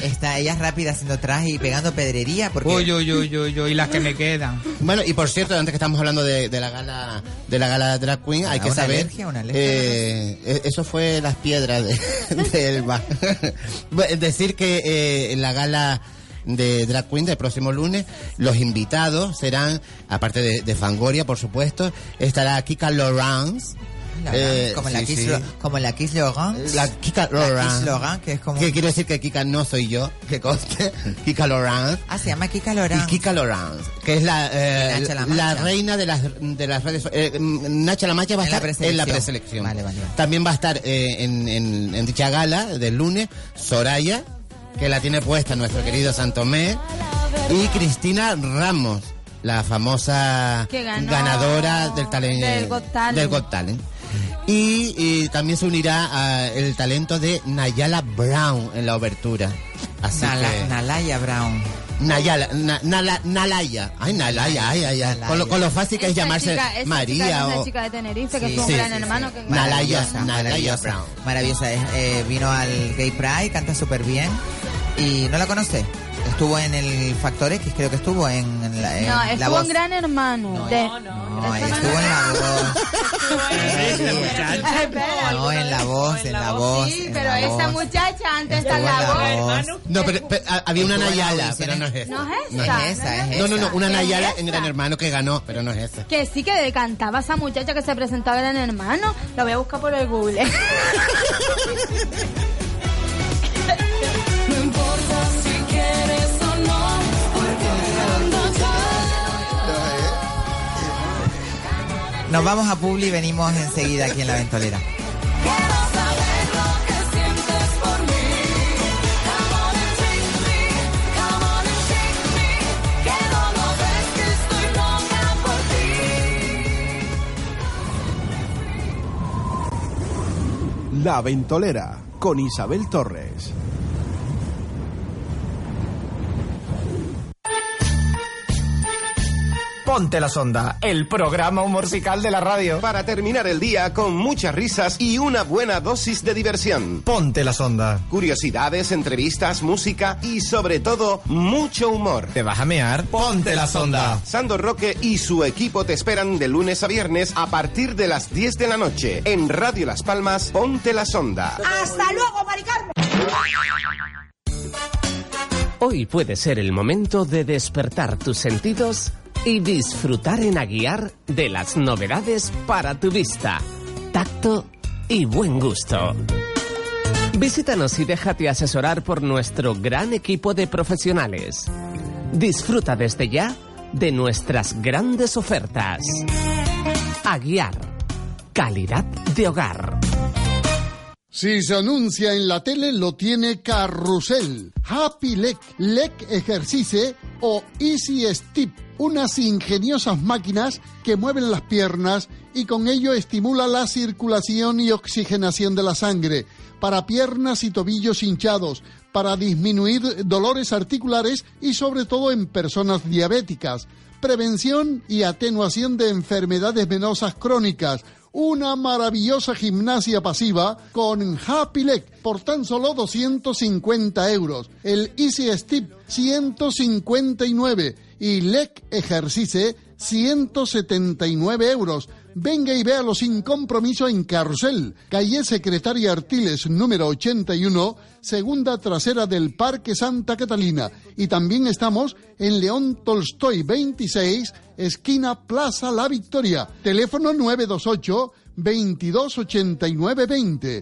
Está ella rápida haciendo traje y pegando pedrería porque Uy, uy, uy, uy, uy, y las que me quedan. Bueno, y por cierto, antes que estamos hablando de, de la gala de la gala Drag Queen, hay Ah, que una saber alergia, una alergia, eh, eh, eso fue las piedras de, de Elba. Decir que eh, en la gala de Drag Queen del próximo lunes, los invitados serán, aparte de, de Fangoria, por supuesto, estará Kika Lawrence. La- eh, como, la sí, Kiss sí. Como la Kiss Logan. La Kika La. Kiss Logan, que es como... Que quiero decir que Kika no soy yo, que conste. Kika Lawrence. Ah, se llama Kika Y Loran. Kika Lawrence, que es la, eh, Y la, Lamancha. reina de las, de las redes. Eh, mm, Nacha Lamancha va a la estar en la preselección. vale, vale. También va a estar eh, en, en- en dicha gala del lunes Soraya, que la tiene puesta nuestro querido Santomé, y Cristina Ramos, la famosa ganadora del, talen- del Got Talent. del Got Talent. Y, y también se unirá a el talento de Nayala Brown en la obertura. Así Nala- que... Nalaya Brown. Nayala, na- Nala- Nalaya. Ay, Nalaya, ay, ay, ay. Con lo, con lo fácil que es llamarse chica- esa María chica es o... una chica de Tenerife que Sí, fue un sí, gran sí, hermano. Que Nalaya, Maravillosa, Nalaya maravillosa. Maravillosa. es, eh, vino al Gay Pride, canta súper bien. Y no la conoce. Estuvo en el Factor X, creo que estuvo en, en la, en No, la estuvo voz. en Gran Hermano. de... No, estuvo en la voz. Espera. No, en la voz, en la voz. Sí, pero esa muchacha antes está en la voz. No, pero, pero, había una Nayala, pero no es esa. No es No esa. es esa, es No, no, no, una ¿Qué es Nayala en Gran Hermano que ganó, pero no es esa. Que sí que cantaba esa muchacha que se presentaba en Gran Hermano. La voy a buscar por el Google. Nos vamos a Publi y venimos enseguida aquí en la ventolera. La Ventolera con Isabel Torres. Ponte la sonda, el programa musical de la radio. Para terminar el día con muchas risas y una buena dosis de diversión. Ponte la sonda. Curiosidades, entrevistas, música y sobre todo mucho humor. ¿Te vas a mear? Ponte la sonda. Sandor Roque y su equipo te esperan de lunes a viernes a partir de las 10 de la noche en Radio Las Palmas Ponte la Sonda. ¡Hasta luego, Mari Carmen! Hoy puede ser el momento de despertar tus sentidos y disfrutar en Aguiar de las novedades para tu vista, tacto y buen gusto. Visítanos y déjate asesorar por nuestro gran equipo de profesionales. Disfruta desde ya de nuestras grandes ofertas. Aguiar. Calidad de hogar. Si se anuncia en la tele, lo tiene Carrusel, Happy Leg, Leg Ejercice o Easy Step, unas ingeniosas máquinas que mueven las piernas y con ello estimula la circulación y oxigenación de la sangre para piernas y tobillos hinchados, para disminuir dolores articulares y sobre todo en personas diabéticas, prevención y atenuación de enfermedades venosas crónicas, una maravillosa gimnasia pasiva con Happy Leg por tan solo 250 euros. El Easy Step 159 y Leg Ejercice 179 euros. Venga y véalo sin compromiso en Carrusel, calle Secretaria Artiles número 81, segunda trasera del Parque Santa Catalina. Y también estamos en León Tolstoy 26, esquina Plaza La Victoria. Teléfono 928 228920.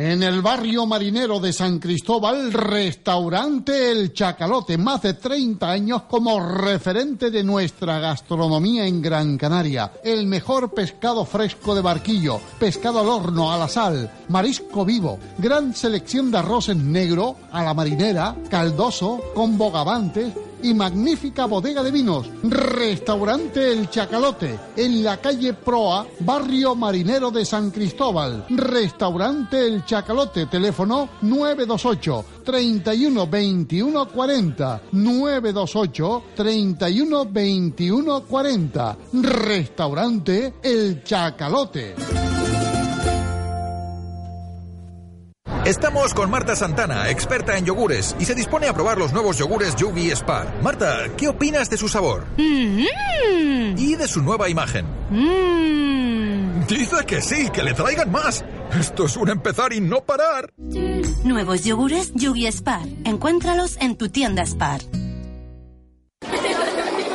En el barrio marinero de San Cristóbal, restaurante El Chacalote, más de 30 años como referente de nuestra gastronomía en Gran Canaria. El mejor pescado fresco de barquillo, pescado al horno, a la sal, marisco vivo, gran selección de arroces negro, a la marinera, caldoso, con bogavantes, y magnífica bodega de vinos. Restaurante El Chacalote, en la calle Proa, barrio marinero de San Cristóbal. Restaurante El Chacalote, teléfono 928 31 21 40. 928 31 21 40. Restaurante El Chacalote. Estamos con Marta Santana, experta en yogures, y se dispone a probar los nuevos yogures Yugi Spar. Marta, ¿qué opinas de su sabor? Y de su nueva imagen. Dice que sí, que le traigan más. Esto es un empezar y no parar. Nuevos yogures Yugi Spar. Encuéntralos en tu tienda Spar.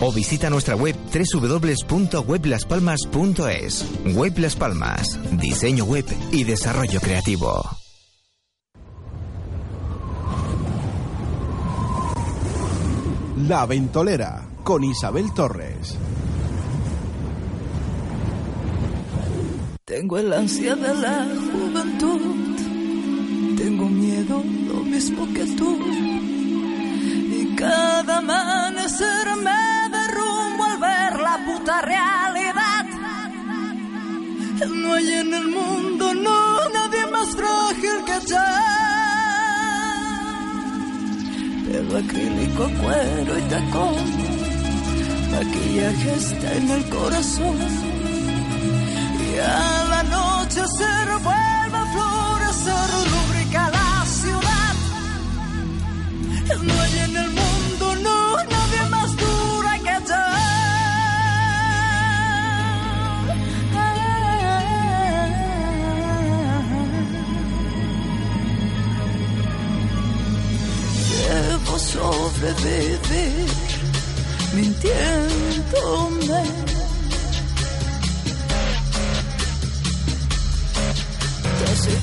o visita nuestra web www.weblaspalmas.es. Web Las Palmas, diseño web y desarrollo creativo. La Ventolera con Isabel Torres. Tengo el ansia de la juventud. Tengo miedo lo mismo que tú. Cada amanecer me derrumbo al ver la puta realidad. No hay en el mundo, no, nadie más frágil que yo. Pelo acrílico, cuero y tacón. Maquillaje está en el corazón. Y al anochecer vuelve a florecer, lubrica la ciudad. No hay en el mundo, Debo sobrevivir mintiéndome.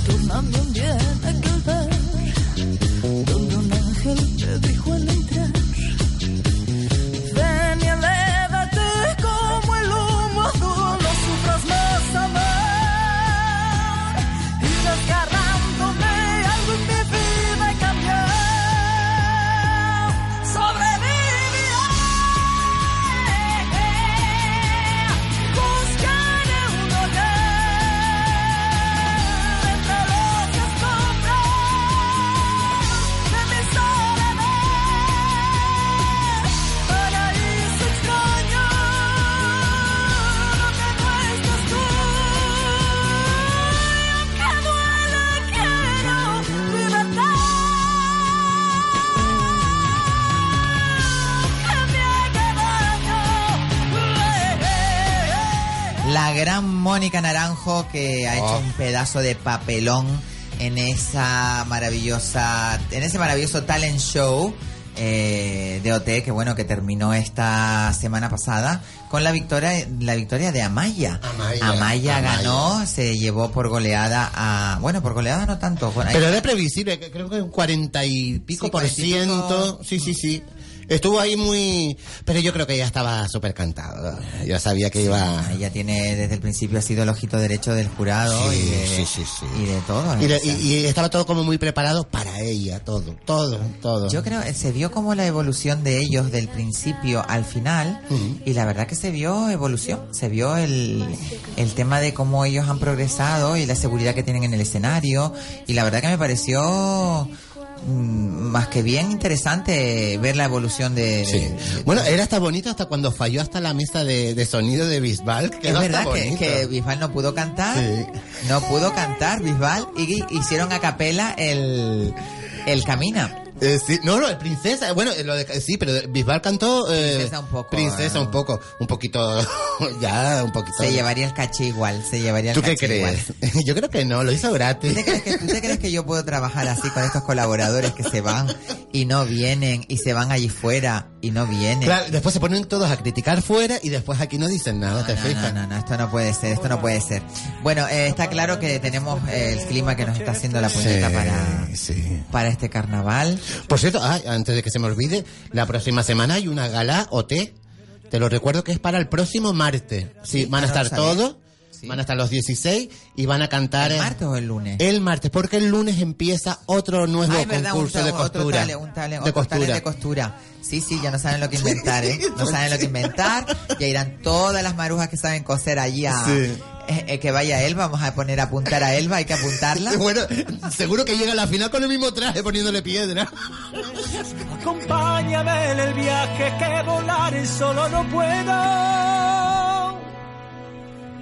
Tornando un bien aquel Mónica Naranjo que ha hecho Oh. un pedazo de papelón en esa maravillosa, en ese maravilloso talent show eh, de OT que bueno que terminó esta semana pasada con la victoria la victoria de Amaya. Amaya, Amaya, Amaya. ganó, se llevó por goleada a bueno por goleada no tanto. bueno, Pero era previsible, que creo que un cuarenta y pico Sí, por 40 y pico. ciento. Sí, sí, sí. Estuvo ahí muy... Pero yo creo que ya estaba súper cantado. Yo sabía que iba... Ella tiene desde el principio ha sido el ojito derecho del jurado Sí, y, de, sí, sí, y de todo. Y, y- y estaba todo como muy preparado para ella, todo, todo, todo. Yo creo se vio como la evolución de ellos del principio al final y la verdad que se vio evolución, se vio el, el tema de cómo ellos han progresado y la seguridad que tienen en el escenario y la verdad que me pareció más que bien interesante ver la evolución de... Sí. de- Bueno, era hasta bonito hasta cuando falló hasta la mesa de, de sonido de Bisbal. es verdad que, Bisbal no pudo cantar, Sí. no pudo cantar Bisbal y hicieron a capela el, el Camina. Eh, sí, no, no, el princesa, bueno, eh, lo de, sí, pero Bisbal cantó eh, Princesa un poco, princesa un poco, un poquito, ya, un poquito. Se llevaría el caché igual, se llevaría el ¿Tú qué caché igual. crees? Yo creo que no, lo hizo gratis. ¿Tú te, crees que, tú crees que yo puedo trabajar así con estos colaboradores que se van y no vienen y se van allí fuera y no vienen? Claro, después se ponen todos a criticar fuera y después aquí no dicen nada, ¿te no, fijas? no, no, no, esto no puede ser, esto no puede ser. Bueno, eh, está claro que tenemos el clima que nos está haciendo la puñeta Sí, para, sí. para este carnaval. Por cierto, ah, antes de que se me olvide, la próxima semana hay una gala OT. Te lo recuerdo que es para el próximo martes. Sí, Sí, van a estar sabía. Van a estar los 16 y van a cantar ¿El martes o el lunes? El martes, porque el lunes empieza otro nuevo verdad, concurso de otro costura. talent, un talent, de otro costura. de costura. Sí, sí, ya no saben lo que inventar, ¿eh? No saben lo que inventar. Ya irán todas las marujas que saben coser allí a... Sí. eh, eh, que vaya Elba, vamos a poner a apuntar a Elba, hay que apuntarla. Bueno, seguro que llega a la final con el mismo traje poniéndole piedra. Acompáñame en el viaje que volar solo no puedo.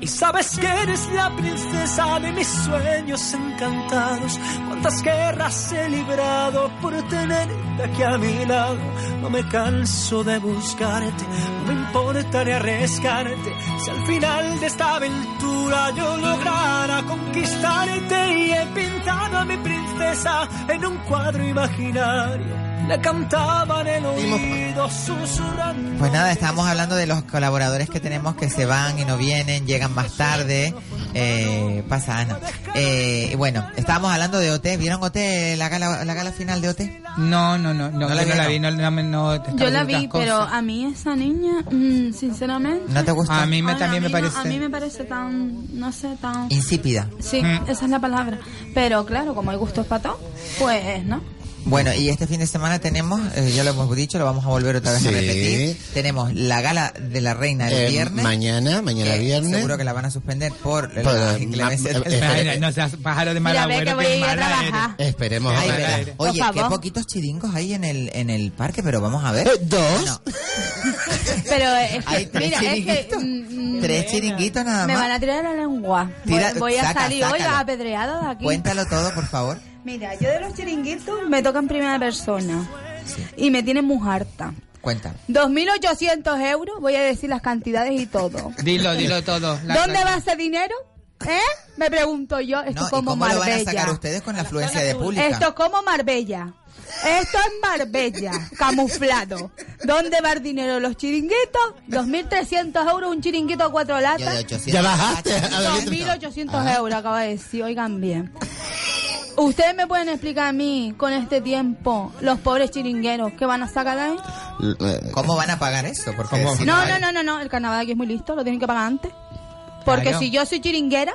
Y sabes que eres la princesa de mis sueños encantados. Cuántas guerras he librado por tenerte aquí a mi lado. No me canso de buscarte, no me importa ni arriesgarte. Si al final de esta aventura yo lograra conquistarte y he pintado a mi princesa en un cuadro imaginario. Le cantaba en el oído susurrando. Pues nada, estábamos hablando de los colaboradores que tenemos que se van y no vienen, llegan más tarde. Eh, pasa Ana. Eh, bueno, estábamos hablando de OT. ¿Vieron OT, la gala, la gala final de OT? No, no, no, no, ¿No yo la no la vi, no, no, Yo la vi, pero cosas. a mí esa niña, mm, sinceramente... ¿No te gusta? A mí me, Ay, también a me parece... a mí me parece tan, no sé, tan... Insípida. Sí, Mm. esa es la palabra. Pero claro, como hay gustos para todo, pues, ¿no? Bueno, y este fin de semana tenemos, eh, ya lo hemos dicho, lo vamos a volver otra vez a Sí. repetir. Tenemos la gala de la reina el Eh, viernes. mañana, mañana viernes. Seguro que la van a suspender por Por, las inclemencias ma- del- eh, no seas pájaro de mal Mira, voy a a mala trabajar. Esperemos. Ay, favor. Oye, qué poquitos chiringos hay en el en el parque, pero vamos a ver. Eh, ¿Dos? No, Pero es que, Hay tres mira, es que... chiringuitos. mm, tres chiringuitos nada me más. van a tirar la lengua. Voy- Tira- voy a saca, salir hoy sácalo. apedreada de aquí. Cuéntalo todo, por favor. Mira, yo de los chiringuitos me toca en primera persona. Y me tienen muy harta. Cuéntalo. 2.800 euros, voy a decir las cantidades y todo. Dilo, dilo todo. La- ¿Dónde la- va ese dinero? ¿Eh? Me pregunto yo. Esto No, es ¿y como cómo lo van a Marbella. sacar ustedes con la afluencia de pública? Esto es como Marbella. Esto es Marbella, camuflado. ¿Dónde va el dinero? ¿Los chiringuitos? 2.300 euros un chiringuito a cuatro latas. de 800. Ya bajaste. a ver, 2.800 euros, acabo de decir, oigan bien. ¿Ustedes me pueden explicar a mí, con este tiempo, los pobres chiringueros, qué van a sacar de ahí? ¿Cómo van a pagar eso? Porque si No, hay- no, no, no, no, el carnaval aquí es muy listo, lo tienen que pagar antes. Porque Claro. si yo soy chiringuera,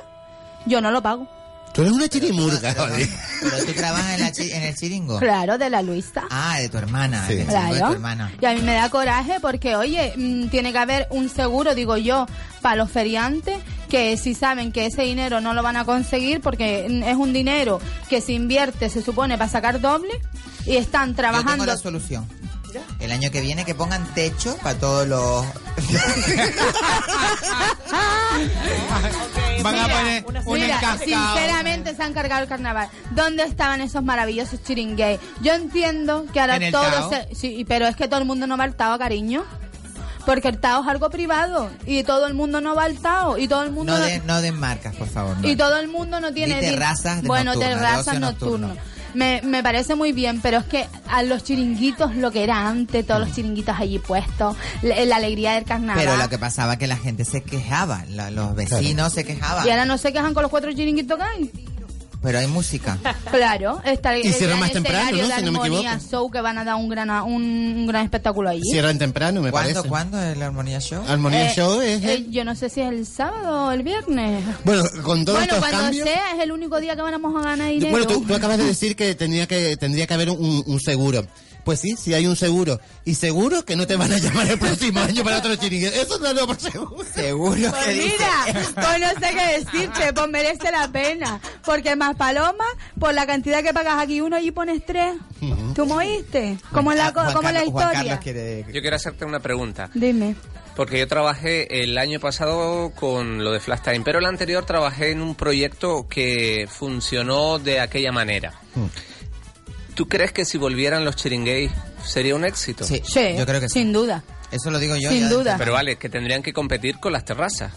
yo no lo pago. Tú eres una chirimurga, joder. Pero tú trabajas en, la chi- en el chiringo. Claro, de la Luisa. Ah, de tu hermana. Sí. el chiringo de tu Claro. hermana. Y a mí me da coraje porque, oye, mm, tiene que haber un seguro, digo yo, para los feriantes, que si saben que ese dinero no lo van a conseguir porque es un dinero que se invierte, se supone, para sacar doble, y están Yo tengo trabajando. la solución. El año que viene que pongan techo para todos los... Van a poner un Mira, sinceramente se han cargado el carnaval. ¿Dónde estaban esos maravillosos chiringues? Yo entiendo que ahora todo se... Sí, pero es que todo el mundo no va al cariño. Porque el Tao es algo privado y todo el mundo no va al Tao y todo el mundo No no- den, no den marcas, por favor. no. y todo el mundo no tiene Di terrazas de bueno nocturno, de terrazas nocturno. nocturno. Me, me parece muy bien, pero es que a los chiringuitos, lo que era antes, todos Mm. los chiringuitos allí puestos, la, la alegría del carnaval. Pero lo que pasaba es que la gente se quejaba, la- los vecinos se quejaban. Y ahora no se quejan con los cuatro chiringuitos que hay. Pero hay música. Claro, está el, Y cierran el más temprano, escenario ¿no? de Si no me Armonía equivoco. Show que van a dar un gran, un, un gran espectáculo allí. Cierran temprano, me ¿Cuándo, parece. ¿Cuándo es la Armonía Show? Armonía Eh, Show es... eh, yo no sé si es el sábado o el viernes. Bueno, con todos bueno, estos cuando cambios... sea es el único día que vamos a ganar dinero. Bueno, tú, tú acabas de decir que tendría que tendría que haber un, un seguro. Pues sí, sí hay un seguro. Y seguro que no te van a llamar el próximo año para otro chiringuito. Eso no lo por seguro. Seguro Pues mira, pues no sé qué decirte, pues merece la pena. Porque más paloma, por la cantidad que pagas aquí uno y pones tres. ¿Tú me oíste? ¿Cómo es la, la historia? Yo quiero hacerte una pregunta. Dime. Porque yo trabajé el año pasado con lo de Flash Time, pero el anterior trabajé en un proyecto que funcionó de aquella manera. ¿Tú crees que si volvieran los chiringueis sería un éxito? Sí, Sí, yo creo que sí. sin duda. Eso lo digo yo. Sin duda. Pero vale, que tendrían que competir con las terrazas.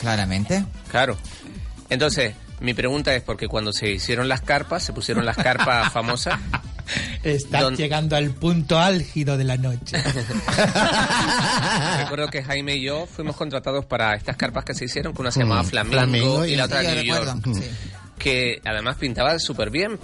Claramente. Claro. Entonces, mi pregunta es porque cuando se hicieron las carpas, se pusieron las carpas famosas. Estás Don- llegando al punto álgido de la noche. Recuerdo que Jaime y yo fuimos contratados para estas carpas que se hicieron, que una se llamaba Mm, Flamingo, Flamingo y y- la otra New York, sí. que además pintaba súper bien.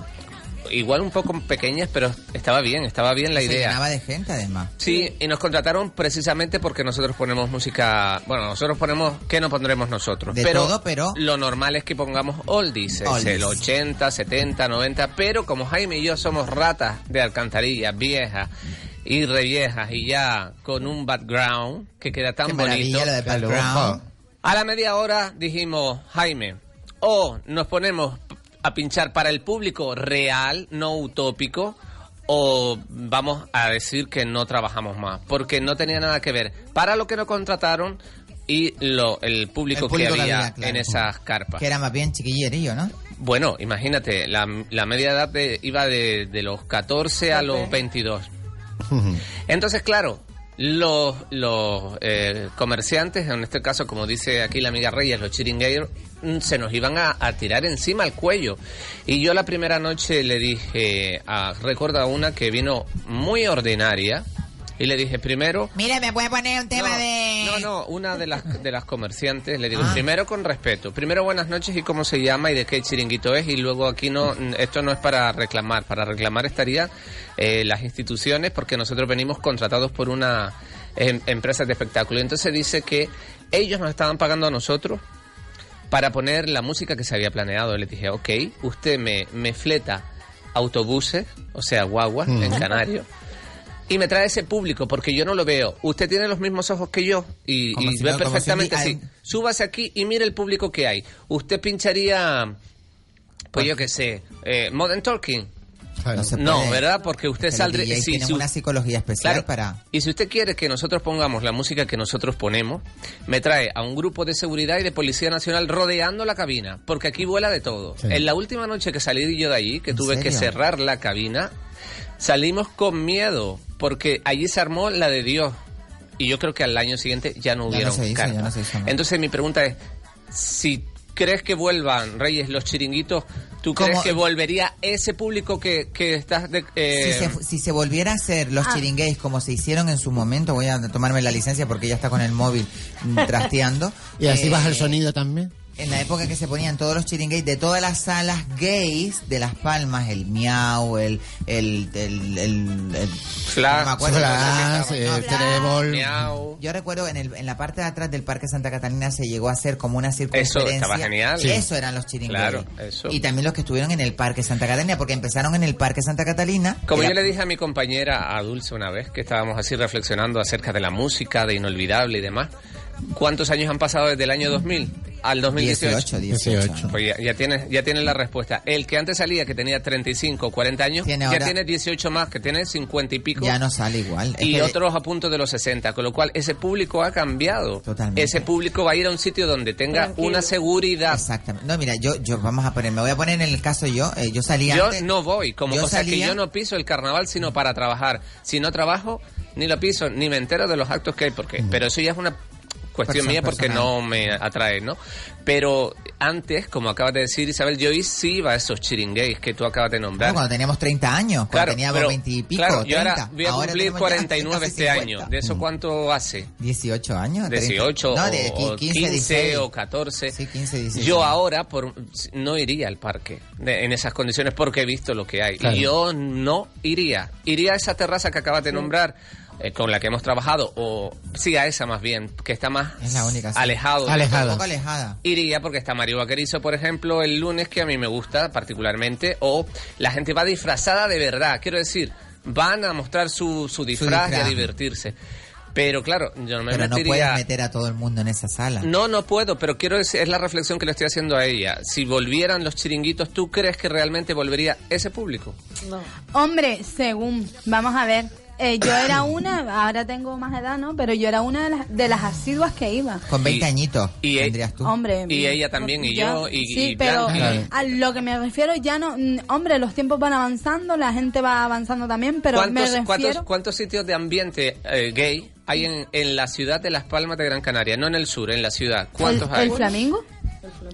Igual un poco pequeñas, pero estaba bien, estaba bien la Se idea. llenaba de gente, además. Sí, y nos contrataron precisamente porque nosotros ponemos música, bueno, nosotros ponemos, ¿qué no pondremos nosotros? De todo, pero- Lo normal es que pongamos oldies, es Oldies. el 80, 70, 90, pero como Jaime y yo somos ratas de alcantarillas viejas y reviejas y ya con un background que queda tan Qué bonito. lo de background. A la media hora dijimos, Jaime, o nos ponemos a pinchar para el público real, no utópico, o vamos a decir que no trabajamos más, porque no tenía nada que ver para lo que nos contrataron y lo, el público, El público que que había, había, claro. en esas carpas. Que era más bien chiquillerillo, ¿no? Bueno, imagínate, la, la media edad de- iba de, de los 14 a los 22. Entonces, claro, los, los eh, comerciantes, en este caso, como dice aquí la amiga Reyes, los chiringueros, mm, se nos iban a, a tirar encima al cuello. Y yo la primera noche le dije, a, recuerdo a una que vino muy ordinaria, y le dije, primero, Mire, ¿me puede poner un tema no, de...? No, no, una de las, de las comerciantes le digo, Ah. primero con respeto, primero buenas noches y cómo se llama y de qué chiringuito es y luego aquí no, esto no es para reclamar, para reclamar estaría eh, las instituciones porque nosotros venimos contratados por una em, empresa de espectáculo. Entonces dice que ellos nos estaban pagando a nosotros para poner la música que se había planeado. Le dije, ok, usted me, me fleta autobuses, o sea, guaguas en Ujú. Canario, y me trae ese público, porque yo no lo veo. Usted tiene los mismos ojos que yo y, si ve no- si perfectamente hay- Súbase aquí y mire el público que hay. Usted pincharía, pues yo qué sé, eh, Modern Talking. No. ¿verdad? Porque usted saldría... Si- tienen si- una psicología especial Claro. para... Y si usted quiere que nosotros pongamos la música que nosotros ponemos, me trae a un grupo de seguridad y de Policía Nacional rodeando la cabina, porque aquí vuela de todo. Sí. En la última noche que salí yo de allí, que ¿En tuve que cerrar la cabina, salimos con miedo, porque allí se armó la de Dios. Y yo creo que al año siguiente ya no Ya no hubieron se hizo, ya no se hizo más. Entonces mi pregunta es, si crees que vuelvan, Reyes, los chiringuitos, ¿tú ¿Cómo? crees que volvería ese público que, que estás... De, eh, Si se, si se volviera a hacer los Ah. como se hicieron en su momento, voy a tomarme la licencia porque ya está con el móvil mm, trasteando. Y así Eh, baja el sonido también. En la época que se ponían todos los chiringueis de todas las salas gays de Las Palmas, el miau, el... el, el, el, el- Flash, no me acuerdo. Flash, No, Flash. Trébol. Miau. Yo recuerdo en, el, en la parte de atrás del Parque Santa Catalina se llegó a hacer como una circunferencia. Eso estaba genial. Sí. Eso eran los chiringueis. Claro, eso. Y también los que estuvieron en el Parque Santa Catalina, porque empezaron en el Parque Santa Catalina. Como yo le dije a mi compañera, a Dulce, una vez que estábamos así reflexionando acerca de la música, de Inolvidable y demás, ¿cuántos años han pasado desde el año 2000 al 2018? 18, 18. Pues ya, ya tienes ya tienes la respuesta. El que antes salía, que tenía 35 40 años, Tiene ya ahora- tiene 18 más, que tiene 50 y pico. Ya no sale igual. Es y que- otros a punto de los 60, con lo cual ese público ha cambiado. Totalmente. Ese público va a ir a un sitio donde tenga Tranquilo. una seguridad. Exactamente. No, mira, yo, yo vamos a poner, me voy a poner en el caso yo, eh, yo salía Yo antes- no voy, como yo o sea que salía- yo no piso el carnaval sino para trabajar. Si no trabajo, ni lo piso, ni me entero de los actos que hay, porque, pero eso ya es una cuestión mía porque personal. no me atrae, ¿no? Pero antes, como acabas de decir, Isabel, yo sí iba a esos chiringueis que tú acabas de nombrar. No, cuando teníamos 30 años, cuando Claro, teníamos pero, 20 y pico, claro, 30. yo ahora voy a Ahora cumplir tenemos ya 49 casi este 50. año. ¿De eso cuánto hace? 18 años. 30. 18 No, de o qui- 15, 15 16. o 14. Sí, 15, 16. Yo ahora por, no iría al parque de- en esas condiciones porque he visto lo que hay. Claro. Yo no iría. Iría a esa terraza que acabas de nombrar. Eh, con la que hemos trabajado, o sí, a esa más bien, que está más Es la única. sí. alejado. Un poco alejada. Iría porque está Mario Vaquerizo, por ejemplo, el lunes, que a mí me gusta particularmente, o la gente va disfrazada de verdad, quiero decir, van a mostrar su, su disfraz y a divertirse. Pero claro, yo no me Pero no puedes meter a todo el mundo en esa sala. No, no puedo, pero quiero decir, es la reflexión que le estoy haciendo a ella. Si volvieran los chiringuitos, ¿tú crees que realmente volvería ese público? No. Hombre, según, vamos a ver. Eh, yo era una, ahora tengo más edad, ¿no? Pero yo era una de las, de las asiduas que iba. Con 20 añitos y- tendrías tú. Hombre, Y ella también, y yo, y, sí, y pero Blanca. a lo que me refiero ya no, hombre, los tiempos van avanzando, la gente va avanzando también, pero me ¿Cuántos, refiero cuántos, cuántos sitios de ambiente eh, gay hay en, en la ciudad de Las Palmas de Gran Canaria? No en el sur, en la ciudad. ¿Cuántos el, hay? el flamingo.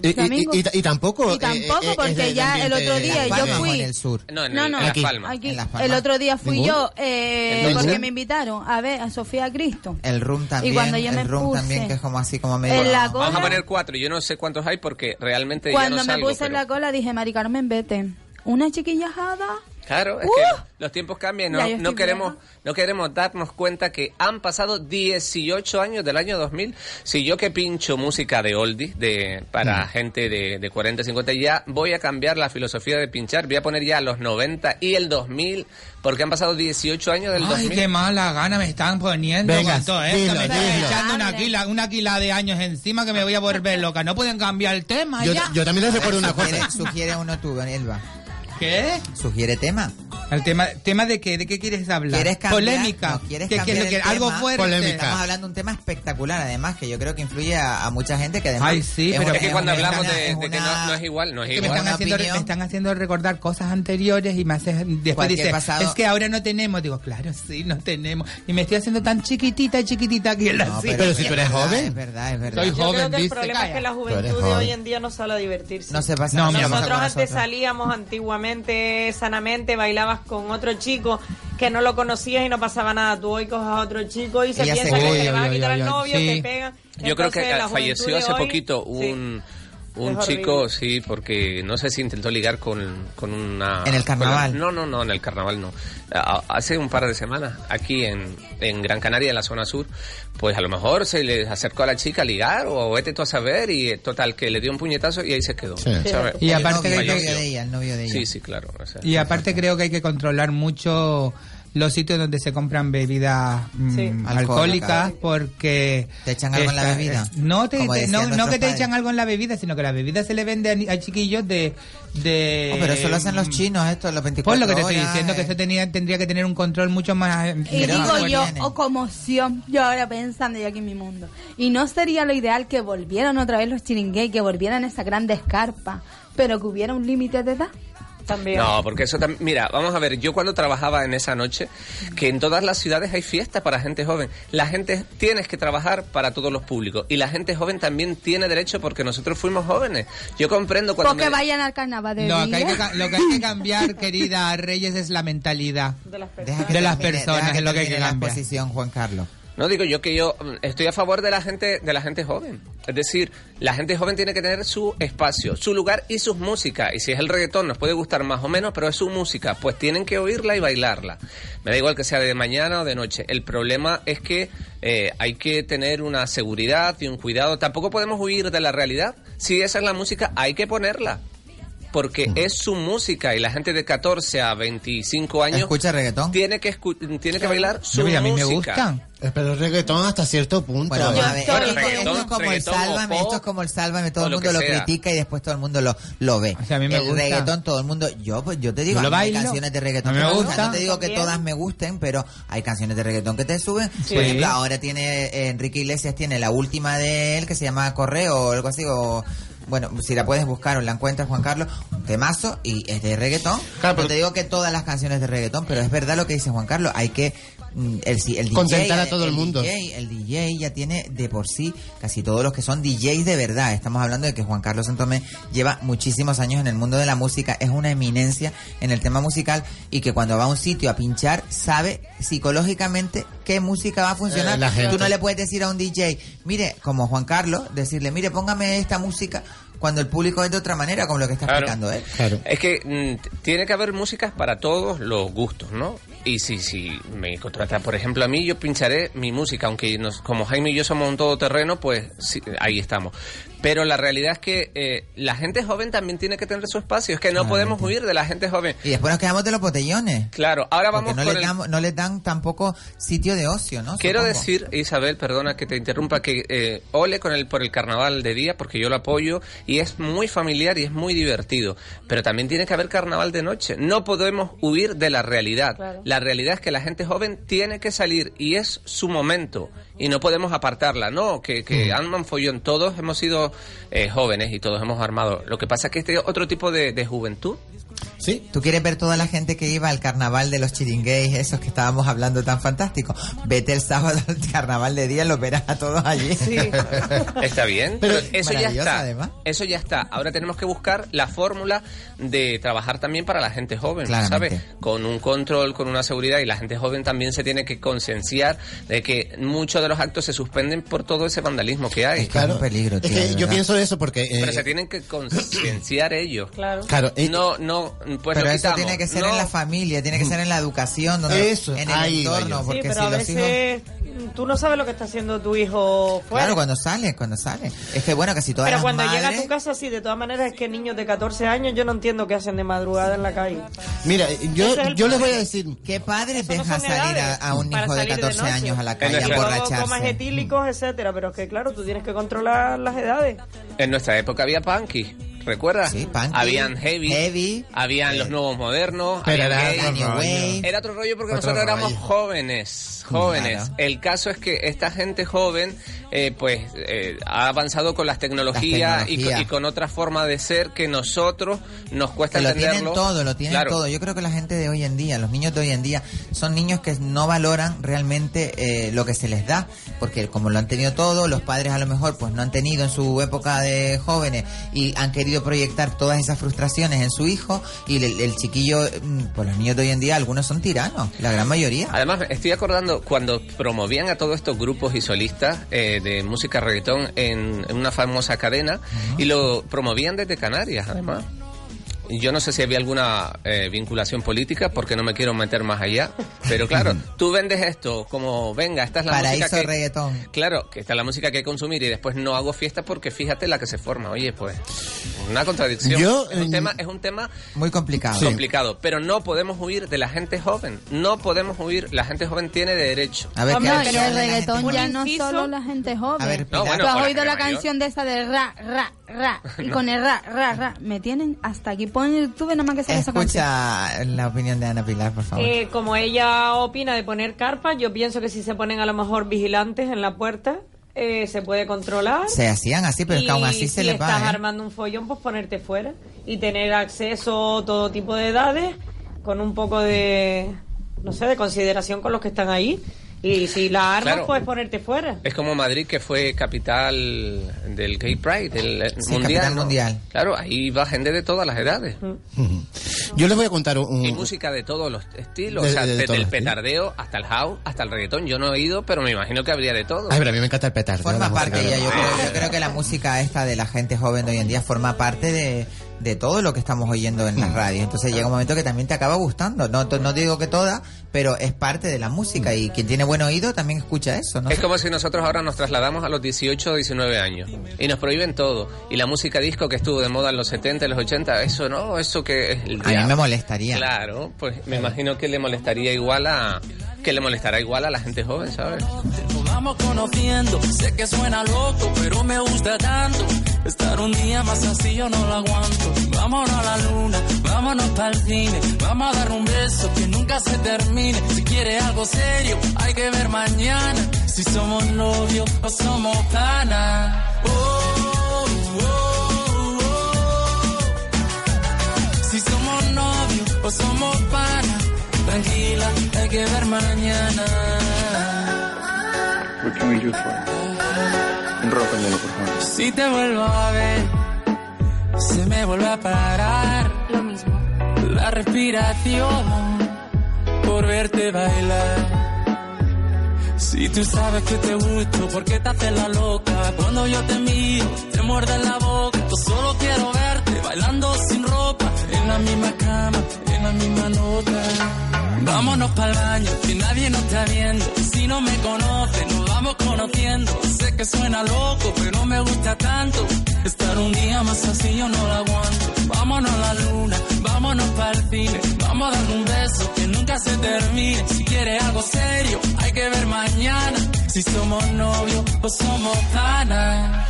Y, y- y- y- tampoco. Y tampoco, eh, eh, porque ya el otro día yo fui. en el sur. No, en, No, el- no, en Las aquí, Palmas. aquí. En Las Palmas. el otro día fui ¿Ninguno? yo, eh, ¿En porque me invitaron a ver a Sofía Cristo. El room también. Y cuando yo el me room puse también, que es como así como medio. en la Vamos a cola, poner cuatro. Yo no sé cuántos hay porque realmente cuando ya no me salgo. puse en pero- la cola dije, Mari Carmen, vete. Una chiquillajada. Claro, es ¡Uh! que los tiempos cambian. No, no queremos, vieja. no queremos darnos cuenta que han pasado 18 años del año 2000. Si yo que pincho música de oldies de, para gente de, de 40, 50, ya voy a cambiar la filosofía de pinchar. Voy a poner ya los 90 y el 2000 porque han pasado 18 años del Ay, 2000. qué mala gana me están poniendo Venga, con todo esto. dilo, me están echando una quila, una quila de años encima que me voy a volver loca. No pueden cambiar el tema Yo, ya. yo también les recuerdo una cosa. sugiere uno tú, Elba. ¿Qué? Sugiere tema. ¿El tema, tema de qué? ¿De qué quieres hablar? ¿Quieres cambiar? Polémica. No, ¿quieres ¿Qué cambiar quieres? ¿Algo fuerte? Polémica. Estamos hablando de un tema espectacular, además, que yo creo que influye a, a mucha gente que además... Ay, sí, es pero es que cuando hablamos una- de, que no, es igual, no es que me igual. están, una haciendo, me están haciendo recordar cosas anteriores y me hace, después dice, pasado- es que ahora no tenemos. Digo, claro, sí, no tenemos. Y me estoy haciendo tan chiquitita, chiquitita aquí en la No, silla. Pero si es tú eres verdad, joven. Es verdad, es verdad. Soy Yo joven, creo que el problema es que la juventud de hoy en día no sale a divertirse. No se pasa Nosotros antes salíamos antiguamente, sanamente, bailabas con otro chico que no lo conocías y no pasaba nada. Tú hoy coges a otro chico y se Ella se piensa que Uy, te le vas a uy, quitar uy, al novio, sí. te pegan. Yo creo que falleció hace hoy- poquito sí. un, un chico, sí, porque no sé si intentó ligar con, con una... ¿En el carnaval? la- no, no, no, en el carnaval no. Hace un par de semanas, aquí en, en Gran Canaria, en la zona sur, pues a lo mejor se le acercó a la chica a ligar o vete tú a saber y eh, total, que le dio un puñetazo y ahí se quedó. Y aparte el novio de ella, el novio de ella. Sí, sí, claro. o sea, Y aparte creo que hay que controlar mucho los sitios donde se compran bebidas mm, Sí. alcohólicas porque ¿Te echan algo en la bebida? no te, Como no, que te padres. echan algo en la bebida sino que la bebida se le vende a, chiquillos de de Oh, pero eso lo hacen los chinos, esto, los 24 pues lo que te estoy diciendo que eh. eso tenía tendría que tener un control mucho más eh, Y digo yo, o conmoción, yo ahora pensando yo aquí en mi mundo. Y no sería lo ideal que volvieran otra vez los chiringuey, que volvieran esa grande escarpa, pero que hubiera un límite de edad. También. No, porque eso también... Mira, vamos a ver, yo cuando trabajaba en esa noche, que en todas las ciudades hay fiestas para gente joven. La gente tienes que trabajar para todos los públicos. Y la gente joven también tiene derecho porque nosotros fuimos jóvenes. Yo comprendo cuando... Porque me- vayan al carnaval de lo que, hay que, día. ca- lo que hay que cambiar, querida Reyes, es la mentalidad De las personas. de las personas, deja es lo que hay que termine la cambiar. exposición, Juan Carlos. No digo yo que yo mm, estoy a favor de la gente de la gente joven. Es decir, la gente joven tiene que tener su espacio, su lugar y sus músicas. Y si es el reggaetón, nos puede gustar más o menos, pero es su música. Pues tienen que oírla y bailarla. Me da igual que sea de mañana o de noche. El problema es que eh, hay que tener una seguridad y un cuidado. Tampoco podemos huir de la realidad. Si esa es la música, hay que ponerla. Porque es su música y la gente de 14 a 25 años ¿Escucha reggaetón? tiene que escu- tiene que bailar su y a mí me música. gustan Eh, Pero el reggaetón hasta cierto punto. Bueno, Yo a ver, estoy- esto, es como el sálvame, esto es como el sálvame, todo el mundo lo critica y después todo el mundo lo, lo ve. O sea, a mí me el gusta. reggaetón, todo el mundo, yo pues yo te digo, Yo lo hay canciones de reggaetón me gusta. gustan. No te digo que todas me gusten, pero hay canciones de reggaetón que te suben. Sí. Por ejemplo, ahora tiene eh, Enrique Iglesias tiene la última de él que se llama Correo o algo así o bueno, si la puedes buscar o la encuentras, Juan Carlos, un temazo y es de reggaetón. Claro, no te digo que todas las canciones de reggaetón, pero es verdad lo que dice Juan Carlos, hay que el, DJ, Contentar a todo el mundo. DJ, el DJ ya tiene de por sí casi todos los que son DJs de verdad. Estamos hablando de que Juan Carlos Santomé lleva muchísimos años en el mundo de la música, es una eminencia en el tema musical y que cuando va a un sitio a pinchar sabe psicológicamente qué música va a funcionar. Eh, la gente. Tú no le puedes decir a un DJ, mire, como Juan Carlos, decirle, mire, póngame esta música cuando el público es de otra manera, como lo que está Claro. explicando él. Es que mm, tiene que haber músicas para todos los gustos, ¿no? Y si, si me contrata, por ejemplo, a mí, yo pincharé mi música, aunque nos, como Jaime y yo somos un todoterreno, pues sí, ahí estamos. Pero la realidad es que eh, la gente joven también tiene que tener su espacio, es que no podemos huir de la gente joven. Y después nos quedamos de los botellones. Claro, ahora Porque vamos no con le, el- damos- no le dan tampoco sitio de ocio, ¿no? Quiero Supongo. decir, Isabel, perdona que te interrumpa, que eh, ole con el por el carnaval de día, porque yo lo apoyo y es muy familiar y es muy divertido. Pero también tiene que haber carnaval de noche. No podemos huir de la realidad. Claro. La realidad es que la gente joven tiene que salir y es su momento y no podemos apartarla. No, que, que Ant-Man follón. Todos hemos sido eh, jóvenes y todos hemos armado. Lo que pasa es que este otro tipo de, de juventud Sí. ¿Tú quieres ver toda la gente que iba al carnaval de los chiringueis, esos que estábamos hablando tan fantástico? Vete el sábado al carnaval de día y los verás a todos allí. Está bien, pero, eso ya está. además. Eso ya está. Ahora tenemos que buscar la fórmula de trabajar también para la gente joven, Claramente. ¿sabes? Con un control, con una seguridad y la gente joven también se tiene que concienciar de que muchos de los actos se suspenden por todo ese vandalismo que hay. Claro. peligro, Es tío, que de yo pienso eso porque... eh, Pero se tienen que concienciar ellos. Claro. Claro, eh, No, no, pues pero lo eso tiene que ser No. en la familia, tiene que ser en la educación, donde, Eso, en el ahí entorno, porque sí, pero si a los hijos... tú no sabes lo que está haciendo tu hijo fuera. Claro, cuando sale, cuando sale. Es que bueno, casi todas Pero las cuando madres... llega a tu casa, sí, de todas maneras es que niños de 14 años yo no entiendo qué hacen de madrugada en la calle. Mira, yo, es yo les voy a decir... ¿Qué padre no deja salir a, un hijo de salir de 14 noche. años a la calle a Luego comas etílicos, etcétera, pero es que claro, tú tienes que controlar las edades. En nuestra época había punky. ¿Recuerdas? Sí, punky, Habían heavy, heavy, habían eh, los nuevos modernos, Pero era gay. otro rollo. Wave. Era otro rollo porque Otro nosotros éramos jóvenes, jóvenes. Claro. El caso es que esta gente joven, eh, pues, eh, ha avanzado con las tecnologías, Las y, tecnologías. con, y con otra forma de ser que nosotros nos cuesta Que lo entenderlo. tienen todo, lo tienen Claro. todo. Yo creo que la gente de hoy en día, los niños de hoy en día, son niños que no valoran realmente eh, lo que se les da, porque como lo han tenido todo, los padres a lo mejor pues no han tenido en su época de jóvenes y han querido proyectar todas esas frustraciones en su hijo y el, el chiquillo, mm, pues los niños de hoy en día, algunos son tiranos, la gran mayoría. Además, me estoy acordando cuando promovían a todos estos grupos y solistas eh, de música reggaetón en, una famosa cadena y lo promovían desde Canarias, además. Yo no sé si había alguna eh, vinculación política porque no me quiero meter más allá, pero claro, tú vendes esto como, venga, esta es la Paraíso música que... reggaetón. Claro, que esta es la música que hay que consumir y después no hago fiesta porque fíjate la que se forma. Oye, pues, una contradicción. Yo, es, un en- tema, es un tema Muy complicado. complicado, pero no podemos huir de la gente joven. No podemos huir, la gente joven tiene derecho. A ver, Hombre, ¿qué y opina el la gente reggaetón joven? ya no inciso. solo la gente joven. A ver, No, bueno, ¿Tú has la oído la canción de esa de ra, ra, ra? Y con el ra, ra, ra. Me tienen hasta aquí. Pon en YouTube nada más que sale esa canción. Escucha la opinión de Ana Pilar, por favor. Eh, como ella opina de poner carpas, yo pienso que si se ponen a lo mejor vigilantes en la puerta, eh, se puede controlar. se hacían así, pero es y que aún así se si les estás va. ¿eh? armando un follón, pues ponerte fuera y tener acceso a todo tipo de edades con un poco de, no sé, de consideración con los que están ahí. Y si la armas, Claro. puedes ponerte fuera. Es como Madrid, que fue capital del Gay Pride, del eh, Sí, mundial. capital ¿no? mundial. Claro, ahí va gente de todas las edades. Yo les voy a contar un... Y música de todos los estilos. De- o sea, de- de desde el estilos. petardeo hasta el house, hasta el reggaetón. Yo no he ido, pero me imagino que habría de todo. Ay, pero a mí me encanta el petardo. Forma parte ya, yo creo, yo creo que la música esta de la gente joven de hoy en día forma parte de, de todo lo que estamos oyendo en las radios. Entonces llega un momento que también te acaba gustando. No, to- no digo que toda, pero es parte de la música y quien tiene buen oído también escucha eso, ¿no? Es como si nosotros ahora nos trasladamos a los 18 o 19 años y nos prohíben todo. Y la música disco que estuvo de moda en los 70, en los 80, eso no, eso que es el A mí me molestaría. Claro, pues me imagino que le molestaría igual a que le molestará igual a la gente joven, ¿sabes? Vamos conociendo, sé que suena loco, pero me gusta tanto. Estar un día más así yo no lo aguanto. Vámonos a la luna, vámonos para el cine, vamos a dar un beso que nunca se termine. Si quiere algo serio, hay que ver mañana. Si somos novios o somos pana. Oh, oh, oh. Si somos novios o somos pana. Tranquila, hay que ver mañana. What can we do for you? Por favor. Si te vuelvo a ver, se me vuelve a parar. Lo mismo. La respiración por verte bailar. Si tú sabes que te gusto, ¿por qué te haces la loca? Cuando yo te miro, te muerde la boca. Yo solo quiero verte bailando sin ropa, en la misma cama, en la misma nota. Vámonos pa'l baño, que nadie nos está viendo. Si no me conoce, nos vamos conociendo. Sé que suena loco, pero me gusta tanto. Estar un día más así yo no lo aguanto. Vámonos a la luna, vámonos pa'l cine. Vamos a dar un beso que nunca se termine. Si quieres algo serio, hay que ver mañana. Si somos novios o somos panas.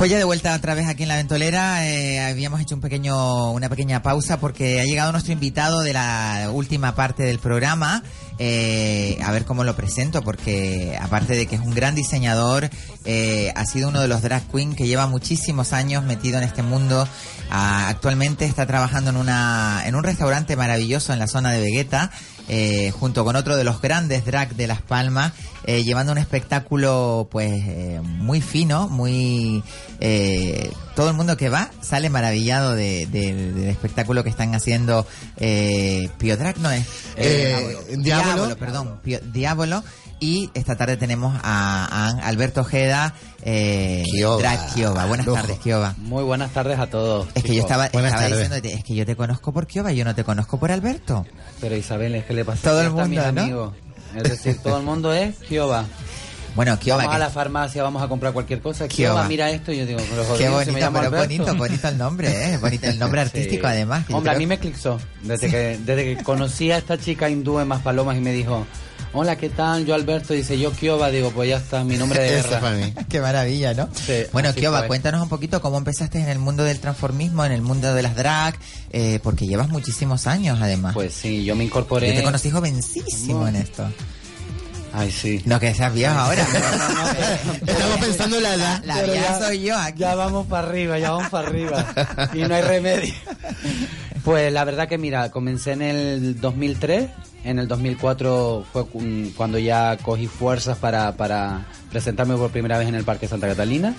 Pues ya de vuelta otra vez aquí en la ventolera, eh, habíamos hecho un pequeño, una pequeña pausa porque ha llegado nuestro invitado de la última parte del programa. Eh, a ver cómo lo presento, porque aparte de que es un gran diseñador, eh, ha sido uno de los drag queen que lleva muchísimos años metido en este mundo. Ah, actualmente está trabajando en una, en un restaurante maravilloso en la zona de Vegeta, eh, junto con otro de los grandes drag de Las Palmas, eh, llevando un espectáculo pues eh, muy fino, muy eh, todo el mundo que va sale maravillado de- de- del espectáculo que están haciendo eh, Pio Drag no es Diablo. perdón Pio- Diablo y esta tarde tenemos a, a Alberto Ojeda eh, Kioba. Drag Kioba buenas Lujo. tardes Kioba Muy buenas tardes a todos. es que yo estaba, estaba diciéndote, es que yo te conozco por Kioba, yo no te conozco por Alberto. Pero Isabel, es que le pasa Todo el siempre a mundo, mis ¿no? amigos. Es decir, todo el mundo es Kioba. Bueno, Kioba, Vamos a la farmacia, vamos a comprar cualquier cosa. Kioba. Kioba, mira esto. Y yo digo, pero Qué me bonito, llamo pero Alberto. bonito, bonito el nombre, ¿eh? Bonito el nombre artístico Sí. además. Hombre, a mí me clixó. Desde, que, desde que conocí a esta chica hindú en Más Palomas y me dijo, hola, ¿qué tal? Yo Alberto. Dice, yo Kioba. Digo, pues ya está, mi nombre de guerra. para mí. Qué maravilla, ¿no? Sí, Bueno, Kioba, fue. cuéntanos un poquito cómo empezaste en el mundo del transformismo, en el mundo de las drag, eh, porque llevas muchísimos años además. Pues sí, yo me incorporé... Yo te conocí jovencísimo en esto. Ay, sí. No que seas viejo ahora. Estamos pensando en la edad. La Pero vieja ya- soy yo aquí. Ya vamos para arriba, ya vamos para arriba. y no hay remedio. Pues la verdad que mira, comencé en el 2003, en el 2004 fue cu- cuando ya cogí fuerzas para, para presentarme por primera vez en el Parque Santa Catalina.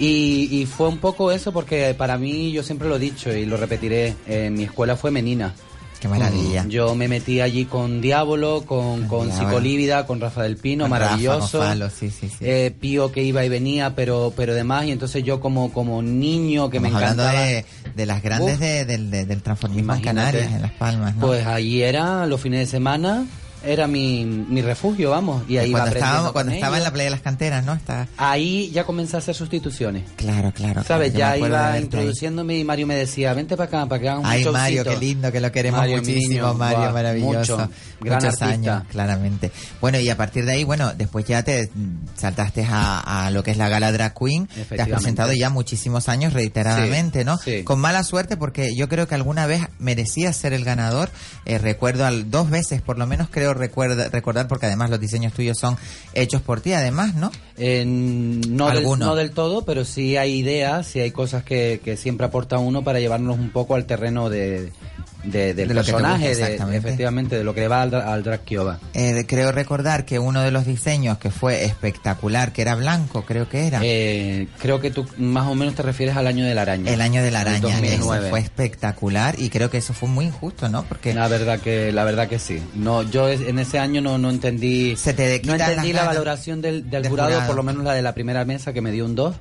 Y, y fue un poco eso porque para mí, yo siempre lo he dicho y lo repetiré, eh, mi escuela fue Menina. Qué maravilla. Yo me metí allí con Diablo, con, con Diablo. Psicolívida, con Rafa del Pino, Con Rafa, maravilloso. con Falo, sí, sí, sí. Eh, Pío que iba y venía, pero pero demás. Y entonces yo como como niño que Estamos me hablando encantaba... de, de las grandes de- del, de- del transformismo en. Canarias, en Las Palmas, ¿no? Pues allí era, los fines de semana, era mi, mi refugio, vamos. Y ahí iba cuando aprendiendo estábamos, cuando estaba en la playa de las canteras, ¿no? Está, Ahí ya comencé a hacer sustituciones. claro, claro. ¿Sabes? claro, Ya iba introduciéndome y Mario me decía, vente para acá, para que hagamos Ay, un Mario, showcito". qué lindo, que lo queremos Mario, muchísimo, niño, Mario, maravilloso. mucho. Gran Muchos artista. años, claramente. Bueno, y a partir de ahí, bueno, después ya te saltaste a, a lo que es la gala Drag Queen. Te has presentado ya muchísimos años reiteradamente, Sí, ¿no? sí. Con mala suerte porque yo creo que alguna vez merecías ser el ganador. Eh, recuerdo al, dos veces, por lo menos creo recuerda, recordar, porque además los diseños tuyos son hechos por ti, además, ¿no? Eh, no, del, no del todo, pero sí hay ideas, sí hay cosas que, que siempre aporta uno para llevarnos un poco al terreno de, de- del De personaje, gusta, de- exactamente. efectivamente, de lo que va al, al drag Kioba. Eh, creo recordar que uno de los diseños que fue espectacular, que era blanco, creo que era. Eh, creo que tú más o menos te refieres al año de la araña. El año de la araña, que 2009. eso fue espectacular y creo que eso fue muy injusto, ¿no? Porque La verdad que la verdad que sí. No, yo es- en ese año no, no entendí Se te no entendí la valoración del, del del jurado, jurado. por lo menos la de la primera mesa que me dio un 2.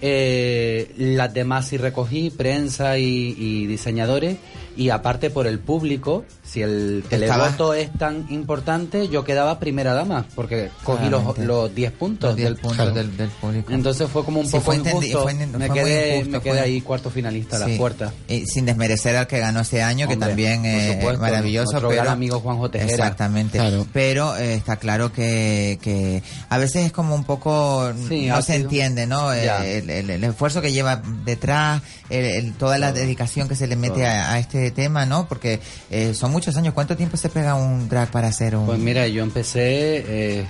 Eh, las demás sí recogí, prensa y, y diseñadores, y aparte por el público, si el Estaba- televoto es tan importante, yo quedaba primera dama, porque cogí los Claramente. los 10 puntos, Los 10 del, puntos del- del público. Entonces fue como un Sí, poco fue entendi- injusto. fue en- me fue quedé, injusto, me quedé fue- ahí cuarto finalista a la puerta. Y sin desmerecer al que ganó ese año, que también es maravilloso. nuestro pero, gran amigo Juanjo Tejera. Exactamente. Claro. Pero eh, está claro que, que a veces es como un poco, Sí, no se sido- entiende, ¿no? Eh. El, el- el esfuerzo que lleva detrás, el- el- toda la dedicación que se le mete a, a este tema, ¿no? Porque eh, son muchos años. ¿Cuánto tiempo se pega un drag para hacer un... Pues mira, yo empecé, eh,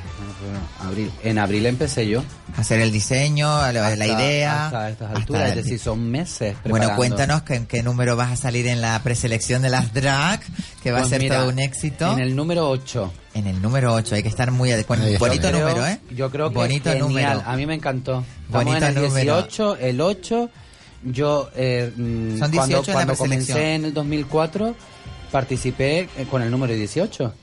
abril, en abril empecé yo. Hacer el diseño, la, la Hasta- idea. Hasta estas hasta alturas, el- es decir, son meses Bueno, cuéntanos que- en qué número vas a salir en la preselección de las drag, que va Pues a ser mira, todo un éxito. En el número 8. En el número 8, hay que estar muy adecuado. Bonito creo- número, ¿eh? Yo creo que Bonito genial. número. A mí me encantó. Estamos Bonito en el número. 18, el 8. Yo, eh, Son 18 cuando, en la cuando preselección. comencé en el 2004, participé eh, con el número 18.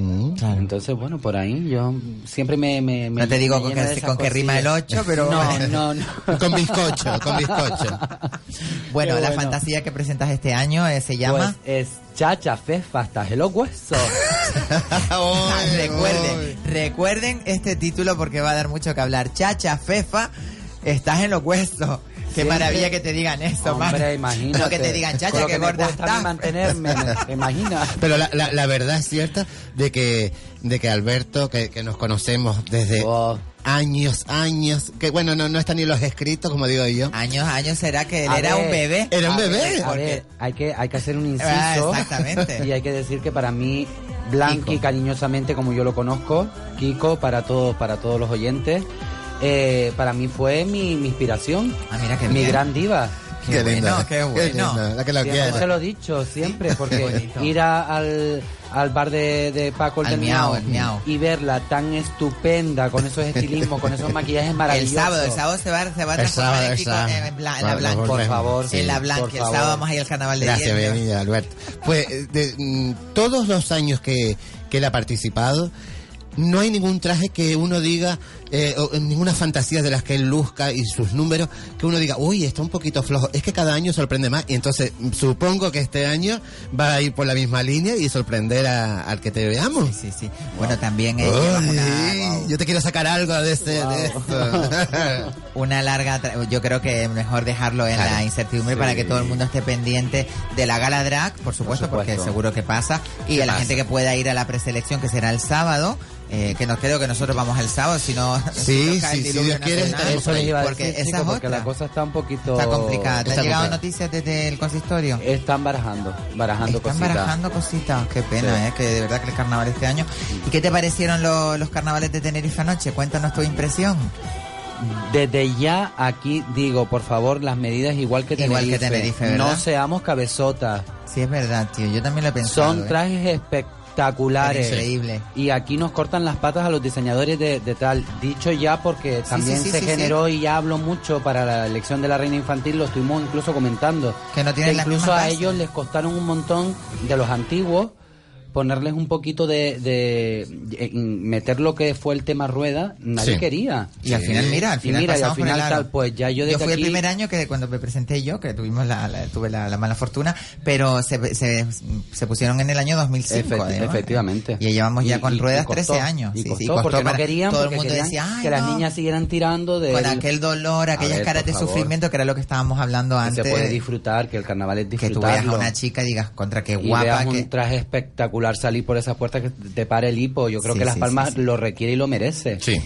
Entonces, bueno, por ahí yo siempre me... me, me- No te digo me con que- con que rima el cosillas. ocho, pero No, bueno. no, no. Con bizcocho, con bizcocho. Bueno, la fantasía que presentas este año eh, se llama... Pues es Chacha Fefa hasta el huesos. recuerden, recuerden este título porque va a dar mucho que hablar. Chacha, Fefa, estás en los huesos. Qué Siempre- maravilla que te digan eso, Hombre, imagínate. No que te digan, chacha, que gorda estás. mantenerme, ¿te imaginas? Pero la, la, la verdad es cierta de que, de que Alberto, que, que nos conocemos desde años, años, que bueno, no, no están ni los escritos, como digo yo. Años, años, ¿será que él A era ver, un bebé? Era un a bebé. ver, a ver, hay que, hay que hacer un inciso. Ah, exactamente. Y hay que decir que para mí, Blanqui, Kiko. cariñosamente como yo lo conozco, Kiko, para todos, para todos los oyentes, eh, para mí fue mi, mi inspiración. Ah, mira qué Mi bien. gran diva. Qué Qué bueno, qué bueno. lindo, la que Siempre quiere. se lo he dicho, siempre, porque ir a- al, al bar de, de Paco el de Miau, Miau, el Miau. y verla tan estupenda, con esos estilismos, con esos maquillajes maravillosos. El sábado, el sábado se va, se va a transformar en, el sábado. en bla- en la blanca. Por favor, en la sí, blanca. El sábado vamos a ir al carnaval de Gracias, bienvenida, Alberto. Pues eh, de, mm, todos los años que, que él ha participado, no hay ningún traje que uno diga, eh, o ninguna fantasía de las que él luzca y sus números, que uno diga, uy, está un poquito flojo. Es que cada año sorprende más y entonces mm, supongo que este año va a ir por la misma línea y sorprender a- al que te veamos. Sí, sí. Bueno, también eh, una, Yo te quiero sacar algo de, ese, de esto. una larga... tra- Yo creo que es mejor dejarlo en Claro. la incertidumbre Sí. para que todo el mundo esté pendiente de la gala drag, por supuesto, porque supuesto. seguro que pasa. Y ¿Qué a la pasa? gente que pueda ir a la preselección, que será el sábado. Eh, que nos creo que nosotros vamos el sábado, si no, Sí, no sí, si Dios quiere, estaremos porque decir, esa chico, es porque la cosa está un poquito... Está complicada. ¿Te han llegado noticias desde el consistorio? Están barajando, barajando Están cositas. barajando cositas, qué pena, Sí. ¿eh? que de verdad que el carnaval este año. ¿Y qué te parecieron lo- los carnavales de Tenerife anoche? Cuéntanos tu impresión. Desde ya aquí digo, por favor, las medidas igual que Tenerife. Igual que Tenerife, ¿verdad? No seamos cabezotas. Sí, es verdad, tío, yo también lo he pensado. Son ¿eh? trajes espectaculares. Increíble. Y aquí nos cortan las patas a los diseñadores de, de tal. Dicho ya porque también sí, sí, se sí, generó y ya hablo mucho para la elección de la reina infantil, lo estuvimos incluso comentando. Que no tienen las incluso a ellos les costaron un montón de los antiguos ponerles un poquito de, meter lo que fue el tema rueda, nadie Sí. quería. Y al final, mira, al Y final mira, y al pasamos por el final aro. tal, pues ya yo desde fui aquí- el primer año que cuando me presenté yo, que tuvimos la, la- tuve la, la mala fortuna, pero se, se, se pusieron en el año 2005. Efecti- además. efectivamente. Y llevamos ya con y- ruedas costó, 13 años. Y costó, sí, costó porque no querían, todo el mundo decía, "Ay, que las no". niñas siguieran tirando de Con aquel dolor, aquellas caras de sufrimiento, que era lo que estábamos hablando que antes. se puede disfrutar, que el carnaval es que tú veas a una chica y digas, contra qué guapa. que... un traje espectacular salir por esas puertas que te pare el hipo. Yo creo Sí, que Las sí, Palmas sí. lo requiere y lo merece. Sí.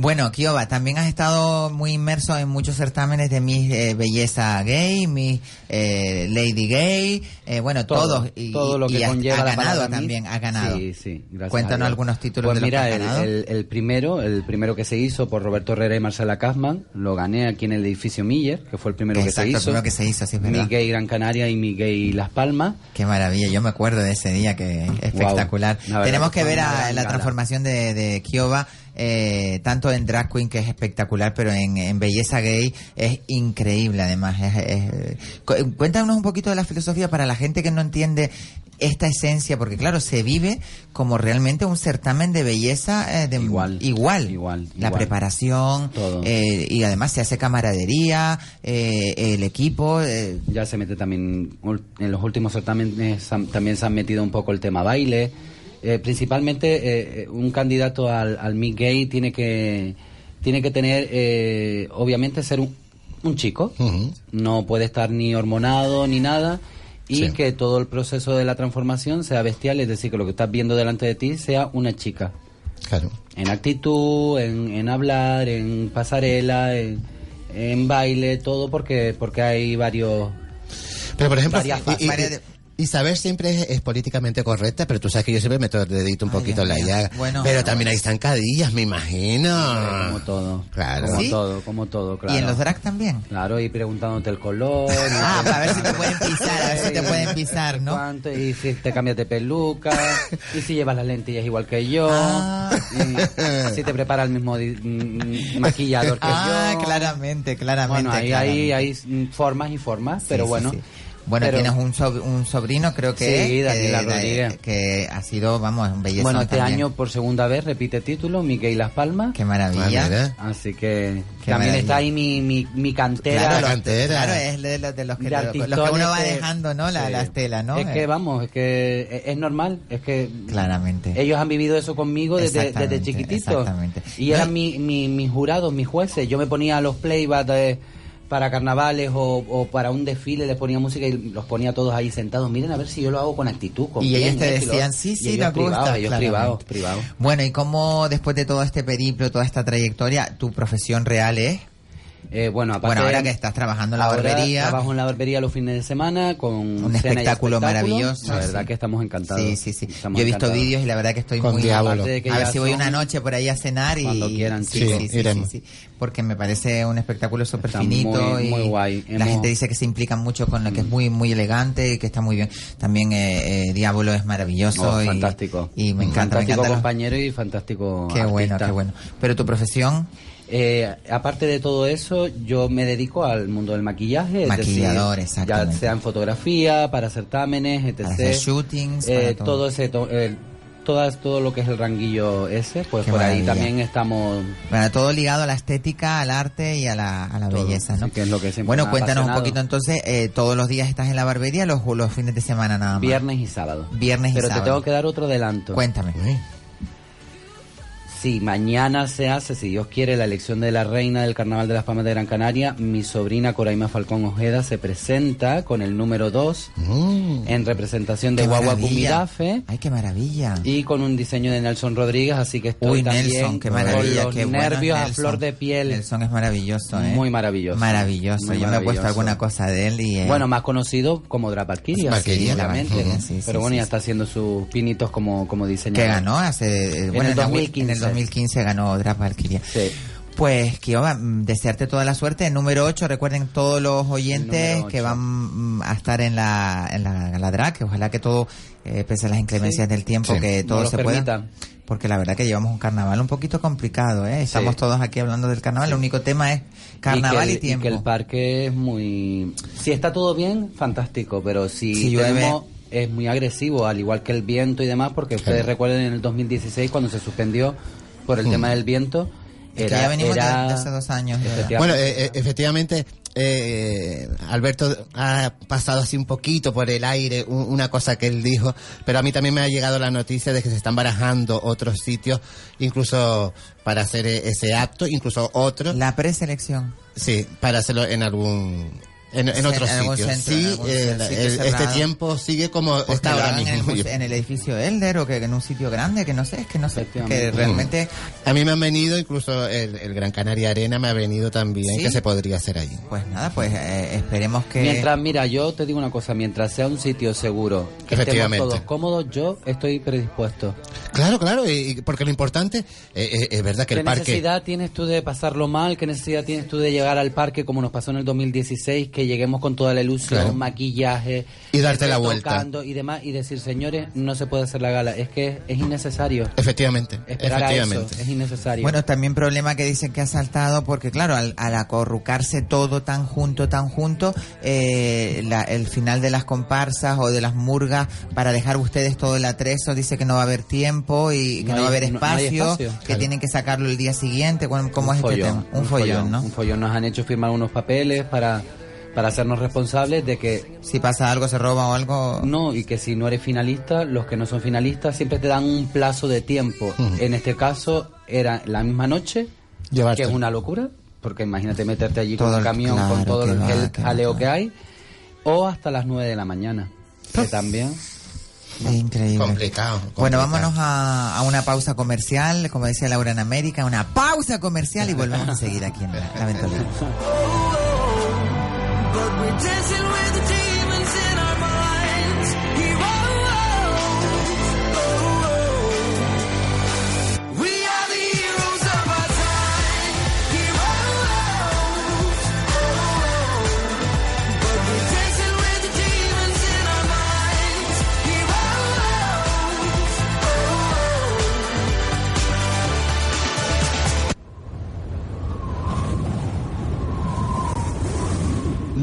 Bueno, Kioba, también has estado muy inmerso en muchos certámenes de Miss eh, Belleza Gay, Miss eh, Lady Gay, eh, bueno, Todo, todos. Y, todo lo y que ha- conlleva ha ganado también, Miss. ha ganado. Sí, sí, gracias Cuéntanos algunos títulos Pues de los mira, que has el, ganado. el- el primero, el primero que se hizo por Roberto Herrera y Marcela Kaufman, lo gané aquí en el edificio Miller, que fue el primero Exacto, que se el hizo. primero que se hizo, sí, es Mi verdad. gay Gran Canaria y mi gay Las Palmas. Qué maravilla, yo me acuerdo de ese día, que espectacular. Verdad Tenemos que ver a la transformación de, de Kioba, eh, tanto en Drag Queen, que es espectacular, pero en, en Belleza Gay es increíble además. Es- es- cu- cuéntanos un poquito de la filosofía para la gente que no entiende esta esencia, porque claro, se vive como realmente un certamen de belleza eh, de, igual, igual, La igual. preparación Todo. eh, y además se hace camaradería, eh, el equipo. Ya se mete también, en los últimos certámenes también se han metido un poco el tema baile. Eh, principalmente eh, eh, un candidato al, al Miss Gay tiene que, tiene que tener, eh, obviamente, ser un, un chico. No puede estar ni hormonado ni nada. Y Sí. que todo el proceso de la transformación sea bestial, es decir, que lo que estás viendo delante de ti sea una chica. Claro. En actitud, en, en hablar, en pasarela, en, en baile, todo porque porque hay varios Pero por ejemplo, y- y- Varias de- Isabel siempre es, es políticamente correcta, pero tú sabes que yo siempre meto el dedito un poquito en la llaga. Bueno. pero también hay zancadillas, me imagino. Como todo. Claro. Como ¿Sí? todo, como todo, claro. ¿Y en los drag también? Claro, y preguntándote el color. y Ah, qué- a ver si te pueden pisar, a ver si te pueden pisar, ¿no? cuánto, y si te cambias de peluca, y si llevas las lentillas igual que yo, Ah. y si te prepara el mismo mm, maquillador que Ah, yo. claramente, claramente. Bueno, ahí claramente. hay, hay formas y formas, pero sí, bueno. sí. Bueno, Pero- tienes un, sob- un sobrino, creo que Sí, es, Daniela que, Rodríguez. que ha sido, vamos, un belleza. Bueno, este también. año por segunda vez repite título, Miguel Las Palmas. Qué maravilla. Así que Qué también maravilla. está ahí mi, mi, mi cantera. Claro, La los- cantera. claro, es de los, de los que, de los que uno va dejando, ¿no? La, sí. la estela, ¿no? Es que Eh, vamos, es que es- es normal, es que Claramente. ellos han vivido eso conmigo desde, desde chiquitito. exactamente. Y eran mi, mi- mis jurados, mis jueces. Yo me ponía los playbacks de- para carnavales o, o para un desfile, les ponía música y los ponía todos ahí sentados. Miren a ver si yo lo hago con actitud. Con Y bien, ellos te decían, sí, sí, ellos privados, ellos privados, privados. Bueno, ¿y cómo después de todo este periplo, toda esta trayectoria, tu profesión real es? Eh, bueno, aparte, Bueno, ahora que estás trabajando en la ahora barbería. Trabajo en la barbería los fines de semana con Un y espectáculo maravilloso, La verdad sí. que estamos encantados. Sí, sí, sí. Estamos Yo he visto vídeos y la verdad que estoy Con muy Diablo. Aparte de que A ver si voy una noche por ahí a cenar y Cuando quieran, sí, sí, sí, sí, sí. porque me parece un espectáculo súper finito muy- y muy guay. la Hemos- gente dice que se implican mucho con lo que es muy muy elegante y que está muy bien. También eh, eh, Diablo es maravilloso Oh, y fantástico. y me encanta, me fantástico encanta. lo- compañero y fantástico Qué bueno, artista. qué bueno. Pero tu profesión Eh, aparte de todo eso, yo me dedico al mundo del maquillaje. Maquillador, decir, exactamente. Ya sea en fotografía, para certámenes, etc. Para hacer shootings, Eh, para todo. todo ese, to- eh, todas, todo lo que es el ranguillo ese, pues Qué por ahí también estamos... Bueno, todo ligado a la estética, al arte y a la, a la Todo, belleza, ¿no? sí, que es lo que siempre bueno, cuéntanos un poquito entonces, eh, todos los días estás en la barbería, los, los fines de semana nada más. Viernes y sábado. Viernes y Pero sábado. te tengo que dar otro adelanto. Cuéntame. Sí, mañana se hace, si Dios quiere, la elección de la reina del Carnaval de las Palmas de Gran Canaria. Mi sobrina Coraima Falcón Ojeda se presenta con el número 2 en representación de Mm. Guagua. Cumidafe Ay, qué maravilla. y con un diseño de Nelson Rodríguez, así que estoy Uy, también Nelson, qué con maravilla, los qué bueno nervios a Nelson. flor de piel. Nelson es maravilloso, ¿eh? Muy maravilloso. Maravilloso. Muy Yo me he puesto maravilloso. alguna cosa de él y... eh, Bueno, más conocido como Drapalquiria, Valkyria, sí, sí, sí, Pero bueno, ya está haciendo sus pinitos como, como diseñador. que ganó hace... eh, bueno, el la- 2015. En el 2015 ganó Drap Valkyria. Sí. Pues, mm, desearte toda la suerte. Número 8, recuerden todos los oyentes que van mm, a estar en la, en la, en la drag, que ojalá que todo, eh, pese a las inclemencias Sí. del tiempo, Sí. que todo se pueda. Porque la verdad que llevamos un carnaval un poquito complicado, ¿eh? Estamos Sí. todos aquí hablando del carnaval. El único tema es carnaval y, que el, tiempo. que el parque es muy... Si está todo bien, fantástico, pero si, Si llueve- tenemos- es muy agresivo, al igual que el viento y demás, porque ustedes recuerden en el 2016 cuando se suspendió por el Hmm. tema del viento. Que ya venimos de- de hace dos años. Bueno, eh, eh, efectivamente, eh, Alberto ha pasado así un poquito por el aire un- una cosa que él dijo, pero a mí también me ha llegado la noticia de que se están barajando otros sitios, incluso para hacer eh, ese acto, incluso otros. La preselección. Sí, para hacerlo en algún... En, en otros en sitios. centro, en sí, algún eh, sitio el- este cerrado. tiempo sigue como Pues está ahora en el, mismo. muse- en el edificio Elder o que en un sitio grande, que no sé, es que no sé, que realmente... A mí me han venido, incluso el, el Gran Canaria Arena me ha venido también, ¿Sí? que se podría hacer allí. Pues nada, pues eh, esperemos que... Mientras, mira, yo te digo una cosa, mientras sea un sitio seguro, que estemos todos cómodos, yo estoy predispuesto. Claro, claro, y, y porque lo importante eh, eh, es verdad que ¿Qué el parque... necesidad tienes tú de pasarlo mal? ¿Qué necesidad tienes tú de llegar al parque como nos pasó en el 2016? Que lleguemos con toda la ilusión, Claro. maquillaje, Y darte la retocando y demás, y decir, señores, no se puede hacer la gala. Es que es innecesario. Efectivamente, Esperar a efectivamente. eso, es innecesario. Bueno, también problema que dicen que ha saltado porque, claro, al, al acorrucarse todo tan junto, tan junto, eh, la- el final de las comparsas o de las murgas para dejar ustedes todo el atrezo, dice que no va a haber tiempo y que no, No va a haber no- no hay espacio, que Claro. tienen que sacarlo el día siguiente. Bueno, ¿Cómo Un es este follón, tema? Un, follón, ¿no? Un follón. Nos han hecho firmar unos papeles para, para hacernos responsables de que... Si pasa algo, se roba o algo... No, y que si no eres finalista, los que no son finalistas siempre te dan un plazo de tiempo. En este caso era la misma noche, Llevarte. que es una locura, porque imagínate meterte allí Todo con un el- camión claro, con todo que el, va, el que jaleo que hay, o hasta las 9 de la mañana, que también... Es increíble. Complicado, Bueno, vámonos a, a una pausa comercial, como decía Laura en América, una pausa comercial y volvemos a seguir aquí en la, la Ventolera. But we're dancing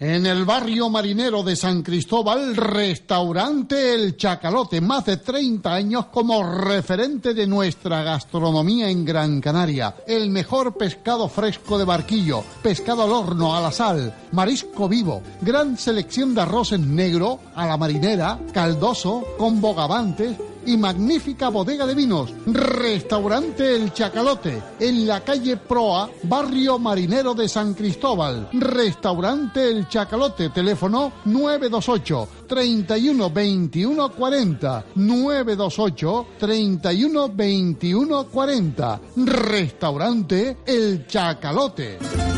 En el barrio marinero de San Cristóbal, restaurante El Chacalote, más de 30 años como referente de nuestra gastronomía en Gran Canaria. El mejor pescado fresco de barquillo, pescado al horno, a la sal, marisco vivo, gran selección de arroces negro, a la marinera, caldoso, con bogavantes, y magnífica bodega de vinos. Restaurante El Chacalote, en la calle Proa, barrio marinero de San Cristóbal. Restaurante El Chacalote, teléfono 928 31 21 40. 928 31 21 40. Restaurante El Chacalote.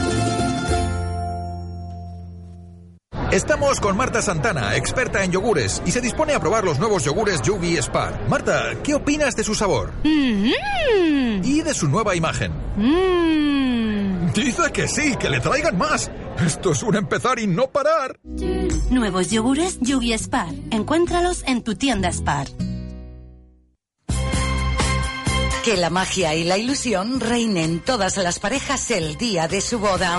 Estamos con Marta Santana, experta en yogures, y se dispone a probar los nuevos yogures Yugi Spar. Marta, ¿qué opinas de su sabor? Y de su nueva imagen. Dice que sí, que le traigan más. Esto es un empezar y no parar. Nuevos yogures Yugi Spar. Encuéntralos en tu tienda Spar. Que la magia y la ilusión reinen todas las parejas el día de su boda.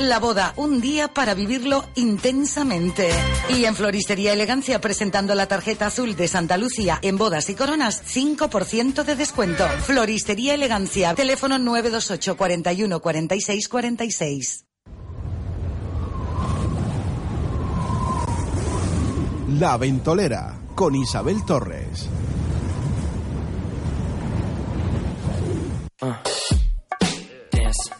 La boda, un día para vivirlo intensamente. Y en Floristería Elegancia, presentando la tarjeta azul de Santa Lucía en bodas y coronas, 5% de descuento. Floristería Elegancia, teléfono 928 41 46 46. La Ventolera con Isabel Torres. Dance.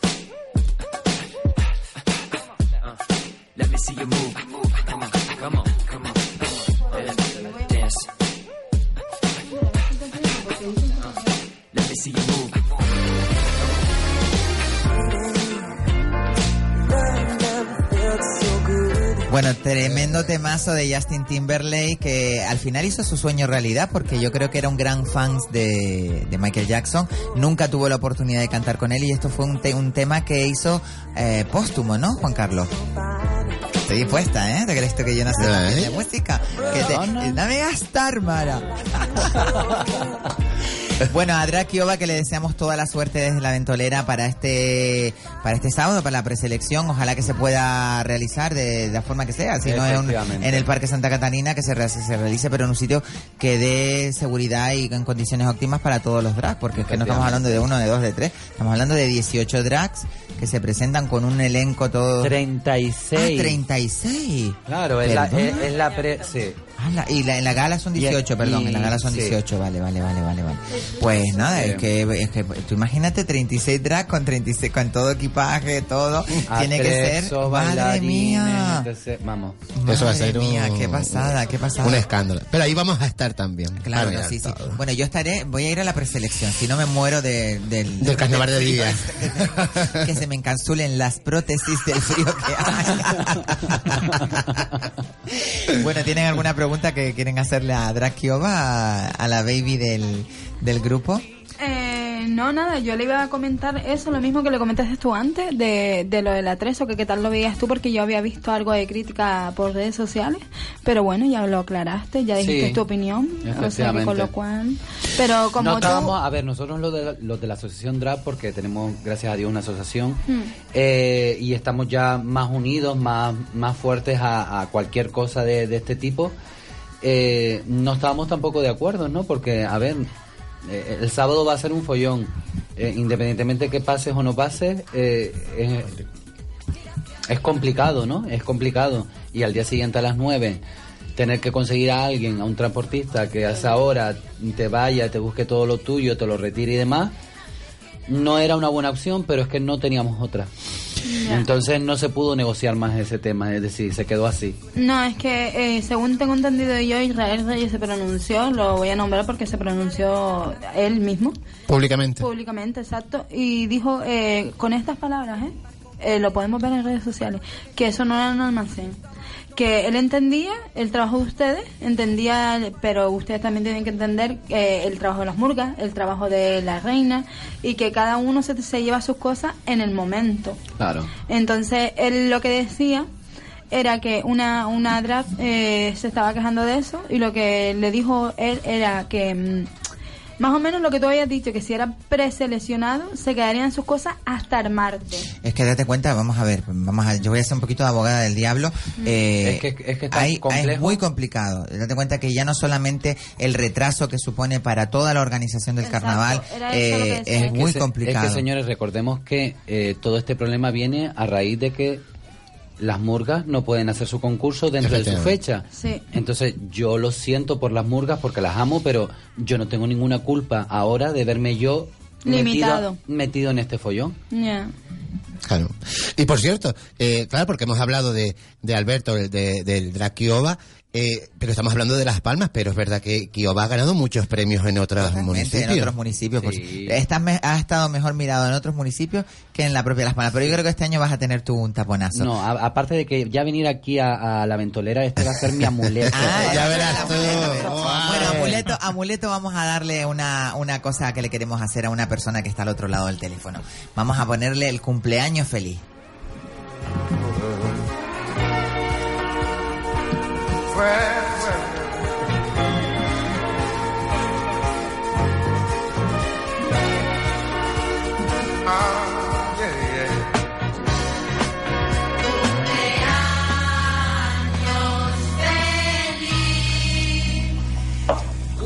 Bueno, tremendo temazo de Justin Timberlake que al final hizo su sueño realidad porque yo creo que era un gran fan de, de Michael Jackson. Nunca tuvo la oportunidad de cantar con él y esto fue un, te- un tema que hizo eh, póstumo, ¿no, Juan Carlos? Estoy dispuesta, ¿eh? ¿Te crees tú que yo no sé Ay. de música? Que te, eh, dame gastar, Mara. Bueno, a Drakiova que le deseamos toda la suerte desde la ventolera para este para este sábado, para la preselección. Ojalá que se pueda realizar de, de la forma que sea. Si no un- en el Parque Santa Catarina, que se, se realice, pero en un sitio que dé seguridad y en condiciones óptimas para todos los drags. Porque es que no estamos hablando de uno, de dos, de tres. Estamos hablando de 18 drags que se presentan con un elenco todo... 36. Ah, 36. Claro, es la, es, es la pre... Sí. Ah, la- y la- en la gala son 18, Y- perdón, y- en la gala son sí. 18, vale, vale, vale, vale, vale. Pues nada, Sí. es que, es que tú imagínate 36 drag con 36, con todo equipaje, todo, tiene que ser, madre mía. entonces, Vamos. Eso va a Madre ser un, mía, qué pasada, qué pasada. un escándalo. Pero ahí vamos a estar también. Claro, sí, sí. Bueno, yo estaré, voy a ir a la preselección, si no me muero de, del... Del carnaval de día. que se me encansulen las prótesis del frío que hay. bueno, ¿tienen alguna pregunta que quieren hacerle a Drakiova, a, a la baby del, del grupo? Eh, no, nada, yo le iba a comentar eso, lo mismo que le comentaste tú antes, de, de lo del atrezo, que qué tal lo veías tú, porque yo había visto algo de crítica por redes sociales, pero bueno, ya lo aclaraste, ya dijiste Sí, tu opinión, o sea que efectivamente. con lo cual... Pero como no tú... estábamos, a ver, nosotros los de, los de la asociación DRAP, porque tenemos, gracias a Dios, una asociación, Hmm. eh, y estamos ya más unidos, más, más fuertes a, a cualquier cosa de, de este tipo, eh, no estábamos tampoco de acuerdo, ¿no? Porque, a ver, eh, el sábado va a ser un follón, Eh, independientemente que pases o no pases, eh, es, es complicado, ¿no? Es complicado. Y al día siguiente a las 9 tener que conseguir a alguien, a un transportista que a esa hora te vaya, te busque todo lo tuyo, te lo retire y demás, no era una buena opción, pero es que no teníamos otra. Entonces no se pudo negociar más ese tema, es decir, se quedó así. No, es que eh, según tengo entendido yo, Israel Reyes se pronunció, lo voy a nombrar porque se pronunció él mismo. Públicamente. Públicamente, exacto. Y dijo eh, con estas palabras, ¿eh? Eh, lo podemos ver en redes sociales, que eso no era un almacén. Que él entendía el trabajo de ustedes, entendía, pero ustedes también tienen que entender eh, el trabajo de las murgas, el trabajo de la reina, y que cada uno se, se lleva sus cosas en el momento. Claro. Entonces, él lo que decía era que una, una drag eh, se estaba quejando de eso y lo que le dijo él era que mm, más o menos lo que tú habías dicho, que si era preseleccionado, se quedarían sus cosas hasta el martes. Es que date cuenta, vamos a ver, vamos a, yo voy a ser un poquito de abogada del diablo. Eh, Es que- es que está hay- complejo. es muy complicado. Date cuenta que ya no solamente el retraso que supone para toda la organización del carnaval eh, es que muy se- complicado. Es que, señores, recordemos que eh, todo este problema viene a raíz de que las murgas no pueden hacer su concurso dentro de su fecha. Sí. Entonces, yo lo siento por las murgas porque las amo, pero yo no tengo ninguna culpa ahora de verme yo Limitado. metido, metido en este follón. Claro. Y por cierto, eh, claro, porque hemos hablado de, de Alberto, de, de- del drag Kiowa, eh, pero estamos hablando de Las Palmas, pero es verdad que Kiowa ha ganado muchos premios en otros municipios. en otros municipios. pues, está me- ha estado mejor mirado en otros municipios que en la propia Las Palmas. Pero yo creo que este año vas a tener tú un taponazo. No, a- aparte de que ya venir aquí a, a la ventolera, este va a ser mi amuleto. Ah, ya verás tú. Bueno, amuleto, amuleto, vamos a darle una, una cosa que le queremos hacer a una persona que está al otro lado del teléfono. Vamos a ponerle el cumpleaños feliz.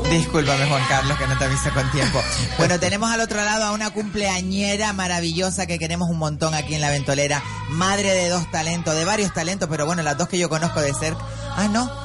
Discúlpame, Juan Carlos, que no te aviso con tiempo. Bueno, tenemos al otro lado a una cumpleañera maravillosa que queremos un montón aquí en la ventolera. Madre de dos talentos, de varios talentos, pero bueno, las dos que yo conozco de cerca. Ah, no.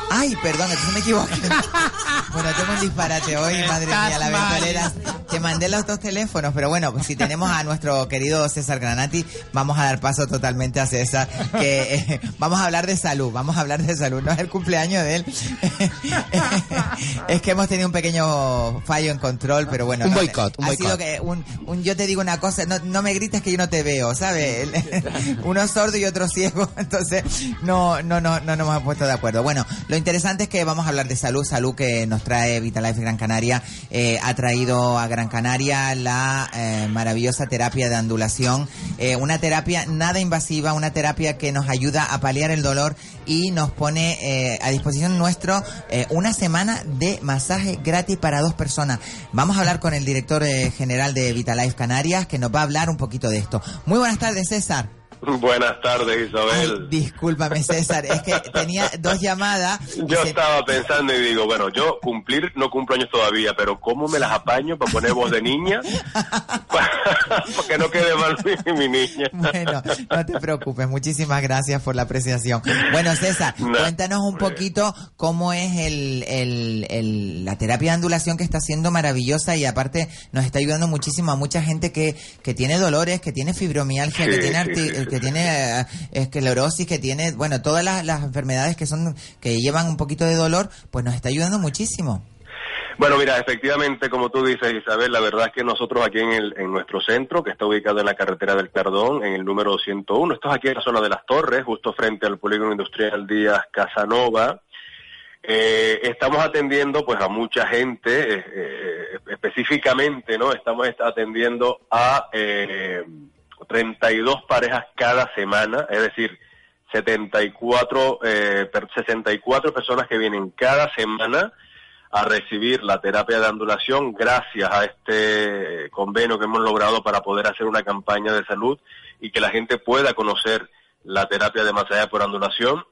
Ay, perdón, entonces me equivoqué. Bueno, tengo un disparate hoy, madre mía, la ventolera. Te mandé los dos teléfonos, pero bueno, pues si tenemos a nuestro querido César Granati, vamos a dar paso totalmente a César, que eh, vamos a hablar de salud, vamos a hablar de salud, no es el cumpleaños de él. es que hemos tenido un pequeño fallo en control, pero bueno. Un no, boicot, un ha boicot. sido que un, un- yo te digo una cosa, no, no me grites que yo no te veo, ¿sabes? Uno es sordo y otro ciego, entonces no, no, no, no nos hemos puesto de acuerdo. Bueno, lo interesante es que vamos a hablar de salud, salud que nos trae Vitalife Gran Canaria, eh, ha traído a Gran Canaria la eh, maravillosa terapia de ondulación, eh, una terapia nada invasiva, una terapia que nos ayuda a paliar el dolor y nos pone a disposición nuestro una semana de masaje gratis para dos personas. Vamos a hablar con el director general de Vitalife Canarias que nos va a hablar un poquito de esto. Muy buenas tardes, César. Buenas tardes, Isabel. Discúlpame, César, es que tenía dos llamadas. Yo estaba pensando y digo, bueno, yo cumplir no cumplo años todavía, pero ¿cómo me las apaño para poner voz de niña? para que no quede mal mi, mi niña. Bueno, no te preocupes, muchísimas gracias por la apreciación. Bueno, César, No. cuéntanos un poquito cómo es el, el- el- la terapia de ondulación que está siendo maravillosa y aparte nos está ayudando muchísimo a mucha gente que, que tiene dolores, que tiene fibromialgia, que tiene, arti- sí, sí. Que tiene eh, esclerosis, que tiene, bueno, todas las, las enfermedades que son, que llevan un poquito de dolor, pues nos está ayudando muchísimo. Bueno, mira, efectivamente, como tú dices, Isabel, la verdad es que nosotros aquí en, el, en nuestro centro, que está ubicado en la carretera del Cardón, en el número 101, esto es aquí en la zona de las Torres, justo frente al polígono industrial Díaz Casanova, eh, estamos atendiendo pues a mucha gente, eh, específicamente, ¿no? Estamos atendiendo a 32 parejas cada semana, es decir, 74, eh, per- 64 personas que vienen cada semana a recibir la terapia de ondulación gracias a este convenio que hemos logrado para poder hacer una campaña de salud y que la gente pueda conocer la terapia de masaje por ondulación,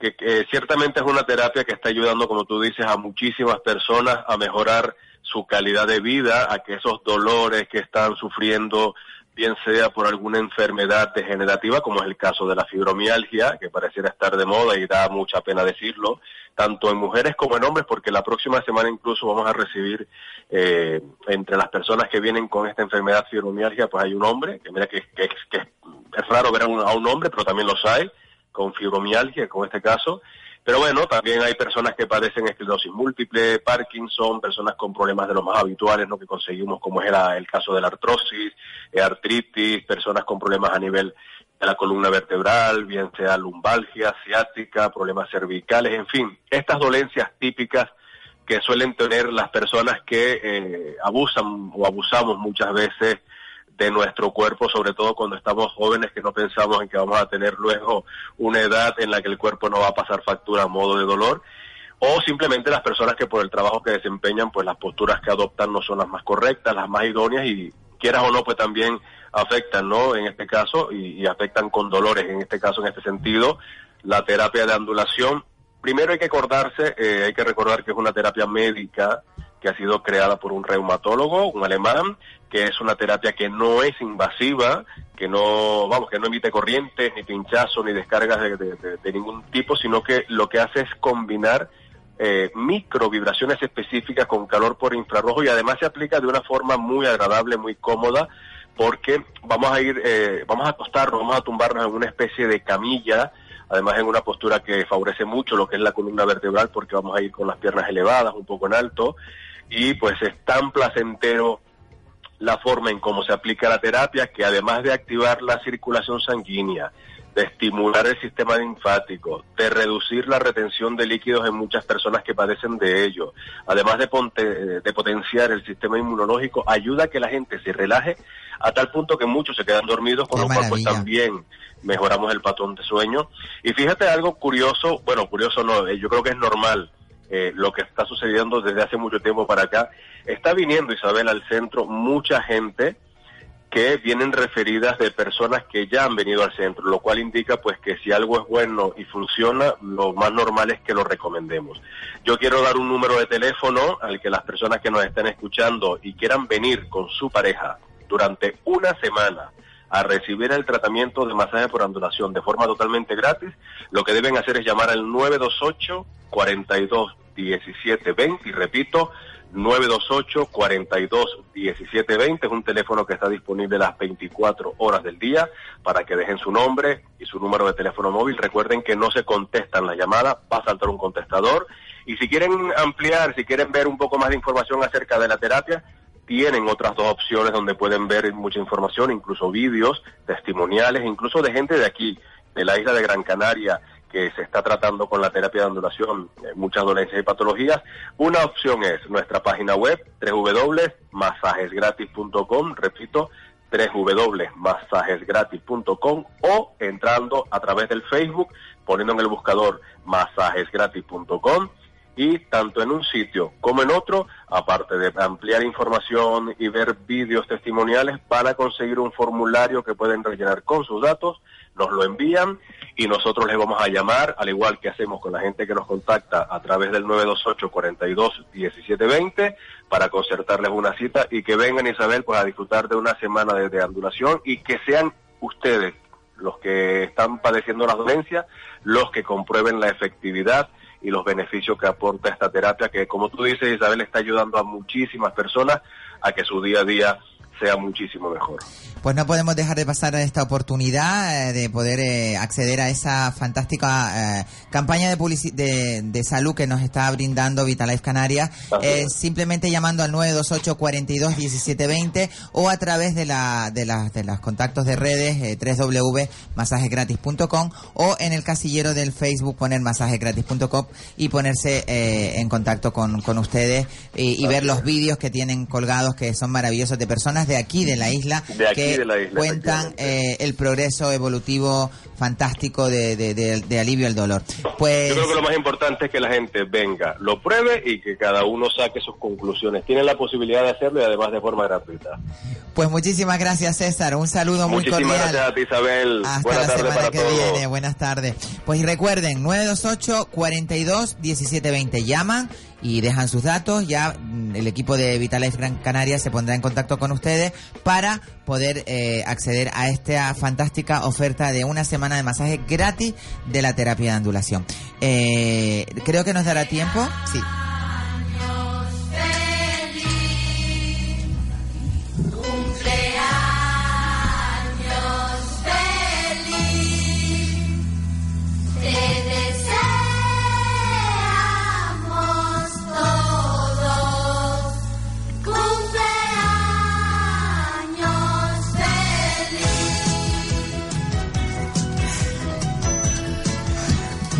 que ciertamente es una terapia que está ayudando, como tú dices, a muchísimas personas a mejorar su calidad de vida, a que esos dolores que están sufriendo bien sea por alguna enfermedad degenerativa, como es el caso de la fibromialgia, que pareciera estar de moda y da mucha pena decirlo, tanto en mujeres como en hombres, porque la próxima semana incluso vamos a recibir eh, entre las personas que vienen con esta enfermedad fibromialgia, pues hay un hombre, que mira que, es raro ver a un, a un hombre, pero también los hay, con fibromialgia, con este caso, pero bueno, también hay personas que padecen esclerosis múltiple, Parkinson, personas con problemas de los más habituales, ¿no? Que conseguimos, como era el caso de la artrosis, eh, artritis, personas con problemas a nivel de la columna vertebral, bien sea lumbalgia, ciática, problemas cervicales, en fin, estas dolencias típicas que suelen tener las personas que eh, abusan o abusamos muchas veces de nuestro cuerpo, sobre todo cuando estamos jóvenes que no pensamos en que vamos a tener luego una edad en la que el cuerpo no va a pasar factura a modo de dolor, o simplemente las personas que por el trabajo que desempeñan, pues las posturas que adoptan no son las más correctas, las más idóneas y quieras o no, pues también afectan, ¿no? En este caso, y, afectan con dolores, en este caso, en este sentido, la terapia de andulación. Primero hay que acordarse, eh, hay que recordar que es una terapia médica, que ha sido creada por un reumatólogo, un alemán, que es una terapia que no es invasiva, que no, vamos, que no emite corrientes, ni pinchazos, ni descargas de, ningún tipo, sino que lo que hace es combinar eh, microvibraciones específicas con calor por infrarrojo y además se aplica de una forma muy agradable, muy cómoda, porque vamos a ir, eh, vamos a acostarnos, vamos a tumbarnos en una especie de camilla, además en una postura que favorece mucho lo que es la columna vertebral, porque vamos a ir con las piernas elevadas, un poco en alto, y pues es tan placentero la forma en cómo se aplica la terapia que además de activar la circulación sanguínea, de estimular el sistema linfático, de reducir la retención de líquidos en muchas personas que padecen de ello, además de, ponte- de potenciar el sistema inmunológico, ayuda a que la gente se relaje a tal punto que muchos se quedan dormidos, con Qué lo cual pues también mejoramos el patrón de sueño. Y fíjate algo curioso, bueno, curioso no, eh, yo creo que es normal eh, lo que está sucediendo desde hace mucho tiempo para acá. Está viniendo, Isabel, al centro mucha gente que vienen referidas de personas que ya han venido al centro, lo cual indica pues que si algo es bueno y funciona, lo más normal es que lo recomendemos. Yo quiero dar un número de teléfono al que las personas que nos estén escuchando y quieran venir con su pareja durante una semana a recibir el tratamiento de masaje por ondulación de forma totalmente gratis, lo que deben hacer es llamar al 928 42 17 20 y repito 928 42 17 20 es un teléfono que está disponible las 24 horas del día para que dejen su nombre y su número de teléfono móvil. Recuerden que no se contestan las llamadas, va a saltar un contestador y si quieren ampliar, si quieren ver un poco más de información acerca de la terapia, tienen otras dos opciones donde pueden ver mucha información, incluso vídeos, testimoniales, incluso de gente de aquí, de la isla de Gran Canaria, que se está tratando con la terapia de ondulación, eh, muchas dolencias y patologías. Una opción es nuestra página web, www.masajesgratis.com, repito, www.masajesgratis.com o entrando a través del Facebook, poniendo en el buscador masajesgratis.com y tanto en un sitio como en otro, aparte de ampliar información y ver vídeos testimoniales, para conseguir un formulario que pueden rellenar con sus datos, nos lo envían y nosotros les vamos a llamar, al igual que hacemos con la gente que nos contacta a través del 928 42 1720 para concertarles una cita y que vengan Isabel pues a disfrutar de una semana de, de ondulación y que sean ustedes los que están padeciendo las dolencias, los que comprueben la efectividad y los beneficios que aporta esta terapia, que como tú dices, Isabel, está ayudando a muchísimas personas a que su día a día sea muchísimo mejor. Pues no podemos dejar de pasar esta oportunidad eh, de poder eh, acceder a esa fantástica eh, campaña de, publici- de, de salud que nos está brindando Vitalife Canarias, eh, simplemente llamando al 928 42 1720 o a través de la de las de los contactos de redes www.masajesgratis.com o en el casillero del Facebook poner masajesgratis.com y ponerse eh, en contacto con, con ustedes y, y ver los vídeos que tienen colgados que son maravillosos de personas de aquí de la isla De que de la isla, cuentan eh, el progreso evolutivo fantástico de, de- alivio al dolor. Pues Yo creo que lo más importante es que la gente venga, lo pruebe y que cada uno saque sus conclusiones. Tienen la posibilidad de hacerlo y además de forma gratuita. Pues muchísimas gracias César, un saludo muy Muchísimas cordial. gracias a ti, Isabel. Hasta Buenas la tardes semana para que todos. viene, buenas tardes. Pues recuerden, 928 42 1720 llaman y dejan sus datos, ya mm, el equipo de Vitalife Gran Canaria se pondrá en contacto con ustedes para poder eh, acceder a esta fantástica oferta de una semana de masaje gratis de la terapia de ondulación. Eh, creo que nos dará tiempo. Sí.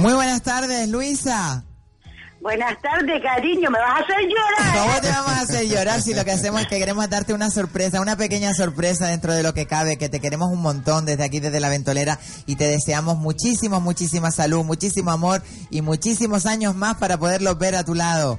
Muy buenas tardes, Luisa. Buenas tardes, cariño. ¿Me vas a hacer llorar? ¿Cómo te vamos a hacer llorar si lo que hacemos es que queremos darte una sorpresa, una pequeña sorpresa dentro de lo que cabe, que te queremos un montón desde aquí, desde la ventolera, y te deseamos muchísimo, muchísima salud, muchísimo amor y muchísimos años más para poderlos ver a tu lado.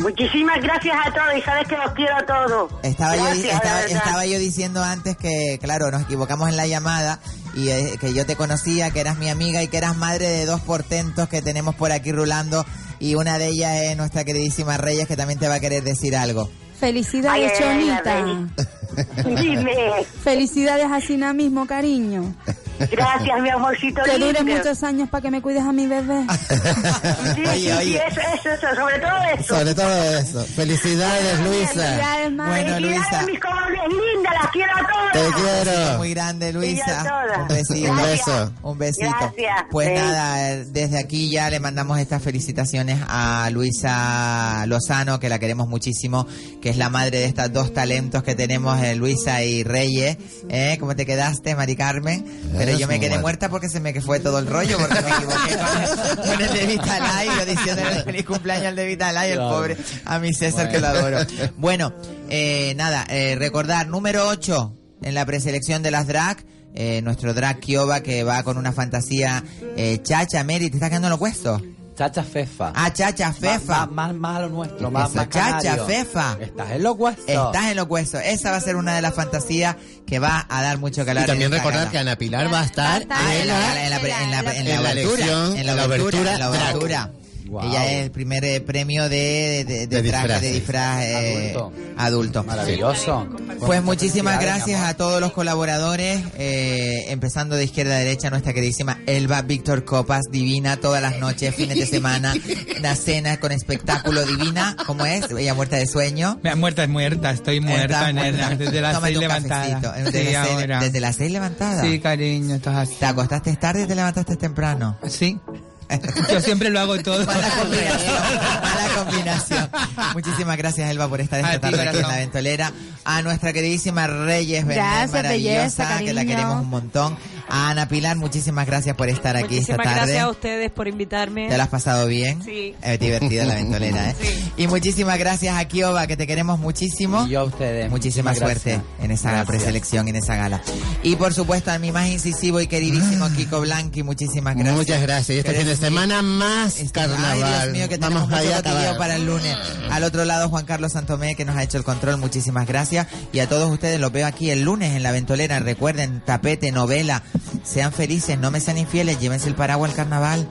Muchísimas gracias a todos y sabes que los quiero a todos. Estaba, yo, Gracias, estaba, estaba yo diciendo antes que, claro, nos equivocamos en la llamada y eh, que yo te conocía, que eras mi amiga y que eras madre de dos portentos que tenemos por aquí rulando y una de ellas es nuestra queridísima Reyes que también te va a querer decir algo. Felicidades, Ay, ay, ay, Chonita. Dime. Felicidades así mismo, cariño. Gracias, mi amorcito Que dure muchos años para que me cuides a mi bebé. Sí, sí, sí, eso, eso, eso, sobre todo eso. Sobre todo eso. Felicidades, Luisa. Felicidades. Bueno, Felicidades, Luisa. mis comadres lindas, las quiero a todas. Te Un quiero. muy grande, Luisa. Un besito. Un Gracias. beso. Un besito. Gracias. Pues Sí. nada, eh, desde aquí ya le mandamos estas felicitaciones a Luisa Lozano, que la queremos muchísimo, que es la madre de estas dos talentos que tenemos, eh, Luisa y Reyes. ¿Eh? ¿Cómo te quedaste, Mari Carmen? Pero Yo me quedé muerta porque se me que fue todo el rollo, porque me equivoqué con, con el de Vitalay, yo diciéndole feliz cumpleaños al de Vitalay, el pobre, a mi César que lo adoro. Bueno, eh, nada, eh, recordar, número 8 en la preselección de las drag, eh, nuestro drag Kioba que va con una fantasía eh, chacha, Mary, ¿te estás quedando lo puesto? Chacha Fefa. Ah, chacha, fefa. Más, más, más a lo nuestro, más, Eso, más chacha, fefa. Estás en los huesos. Estás en los huesos. Esa va a ser una de las fantasías que va a dar mucho calor. Y también recordar que Ana Pilar va a estar en en la, la, gala, en la, la, en la, en Wow. Ella es el primer eh, premio de, de, de, De traje de disfraces. disfraz eh, Adulto. adulto. Maravilloso. Pues muchísimas gracias a todos los colaboradores, eh, empezando de izquierda a derecha, nuestra queridísima Elba Víctor Copas, divina todas las noches, fines de semana, la cena con espectáculo divina, ¿cómo es? Ella muerta de sueño. Me- Muerta es muerta, estoy muerta, nena, muerta. desde las Tómate seis levantada. Desde, Sí, las seis, desde las seis levantada. Sí, cariño, estás así. ¿Te acostaste tarde y te levantaste temprano? Sí. Yo siempre lo hago todo. Mala combinación, mala combinación. Muchísimas gracias, Elba, por estar esta A ti, tarde aquí en la ventolera. A nuestra queridísima Reyes Benet, Gracias, maravillosa, belleza, que la queremos un montón. Ana Pilar, muchísimas gracias por estar aquí esta Muchísimas tarde. gracias a ustedes por invitarme. ¿Te la has pasado bien? Sí. Es divertida la ventolera, ¿eh? Y muchísimas gracias a Kioba, que te queremos muchísimo. Y yo a ustedes. Muchísima muchísimas suerte gracias. en esa Gracias. preselección, en esa gala. Y por supuesto a mi más incisivo y queridísimo Kiko Blanqui, muchísimas gracias. Muchas gracias. Y este fin de mi- semana más Este- carnaval. Ay, Dios mío, que tenemos Vamos mucho allá para el lunes. Al otro lado, Juan Carlos Santomé, que nos ha hecho el control. Muchísimas gracias. Y a todos ustedes los veo aquí el lunes en la ventolera. Recuerden, tapete, novela. Sean felices, no me sean infieles, llévense el paraguas al carnaval.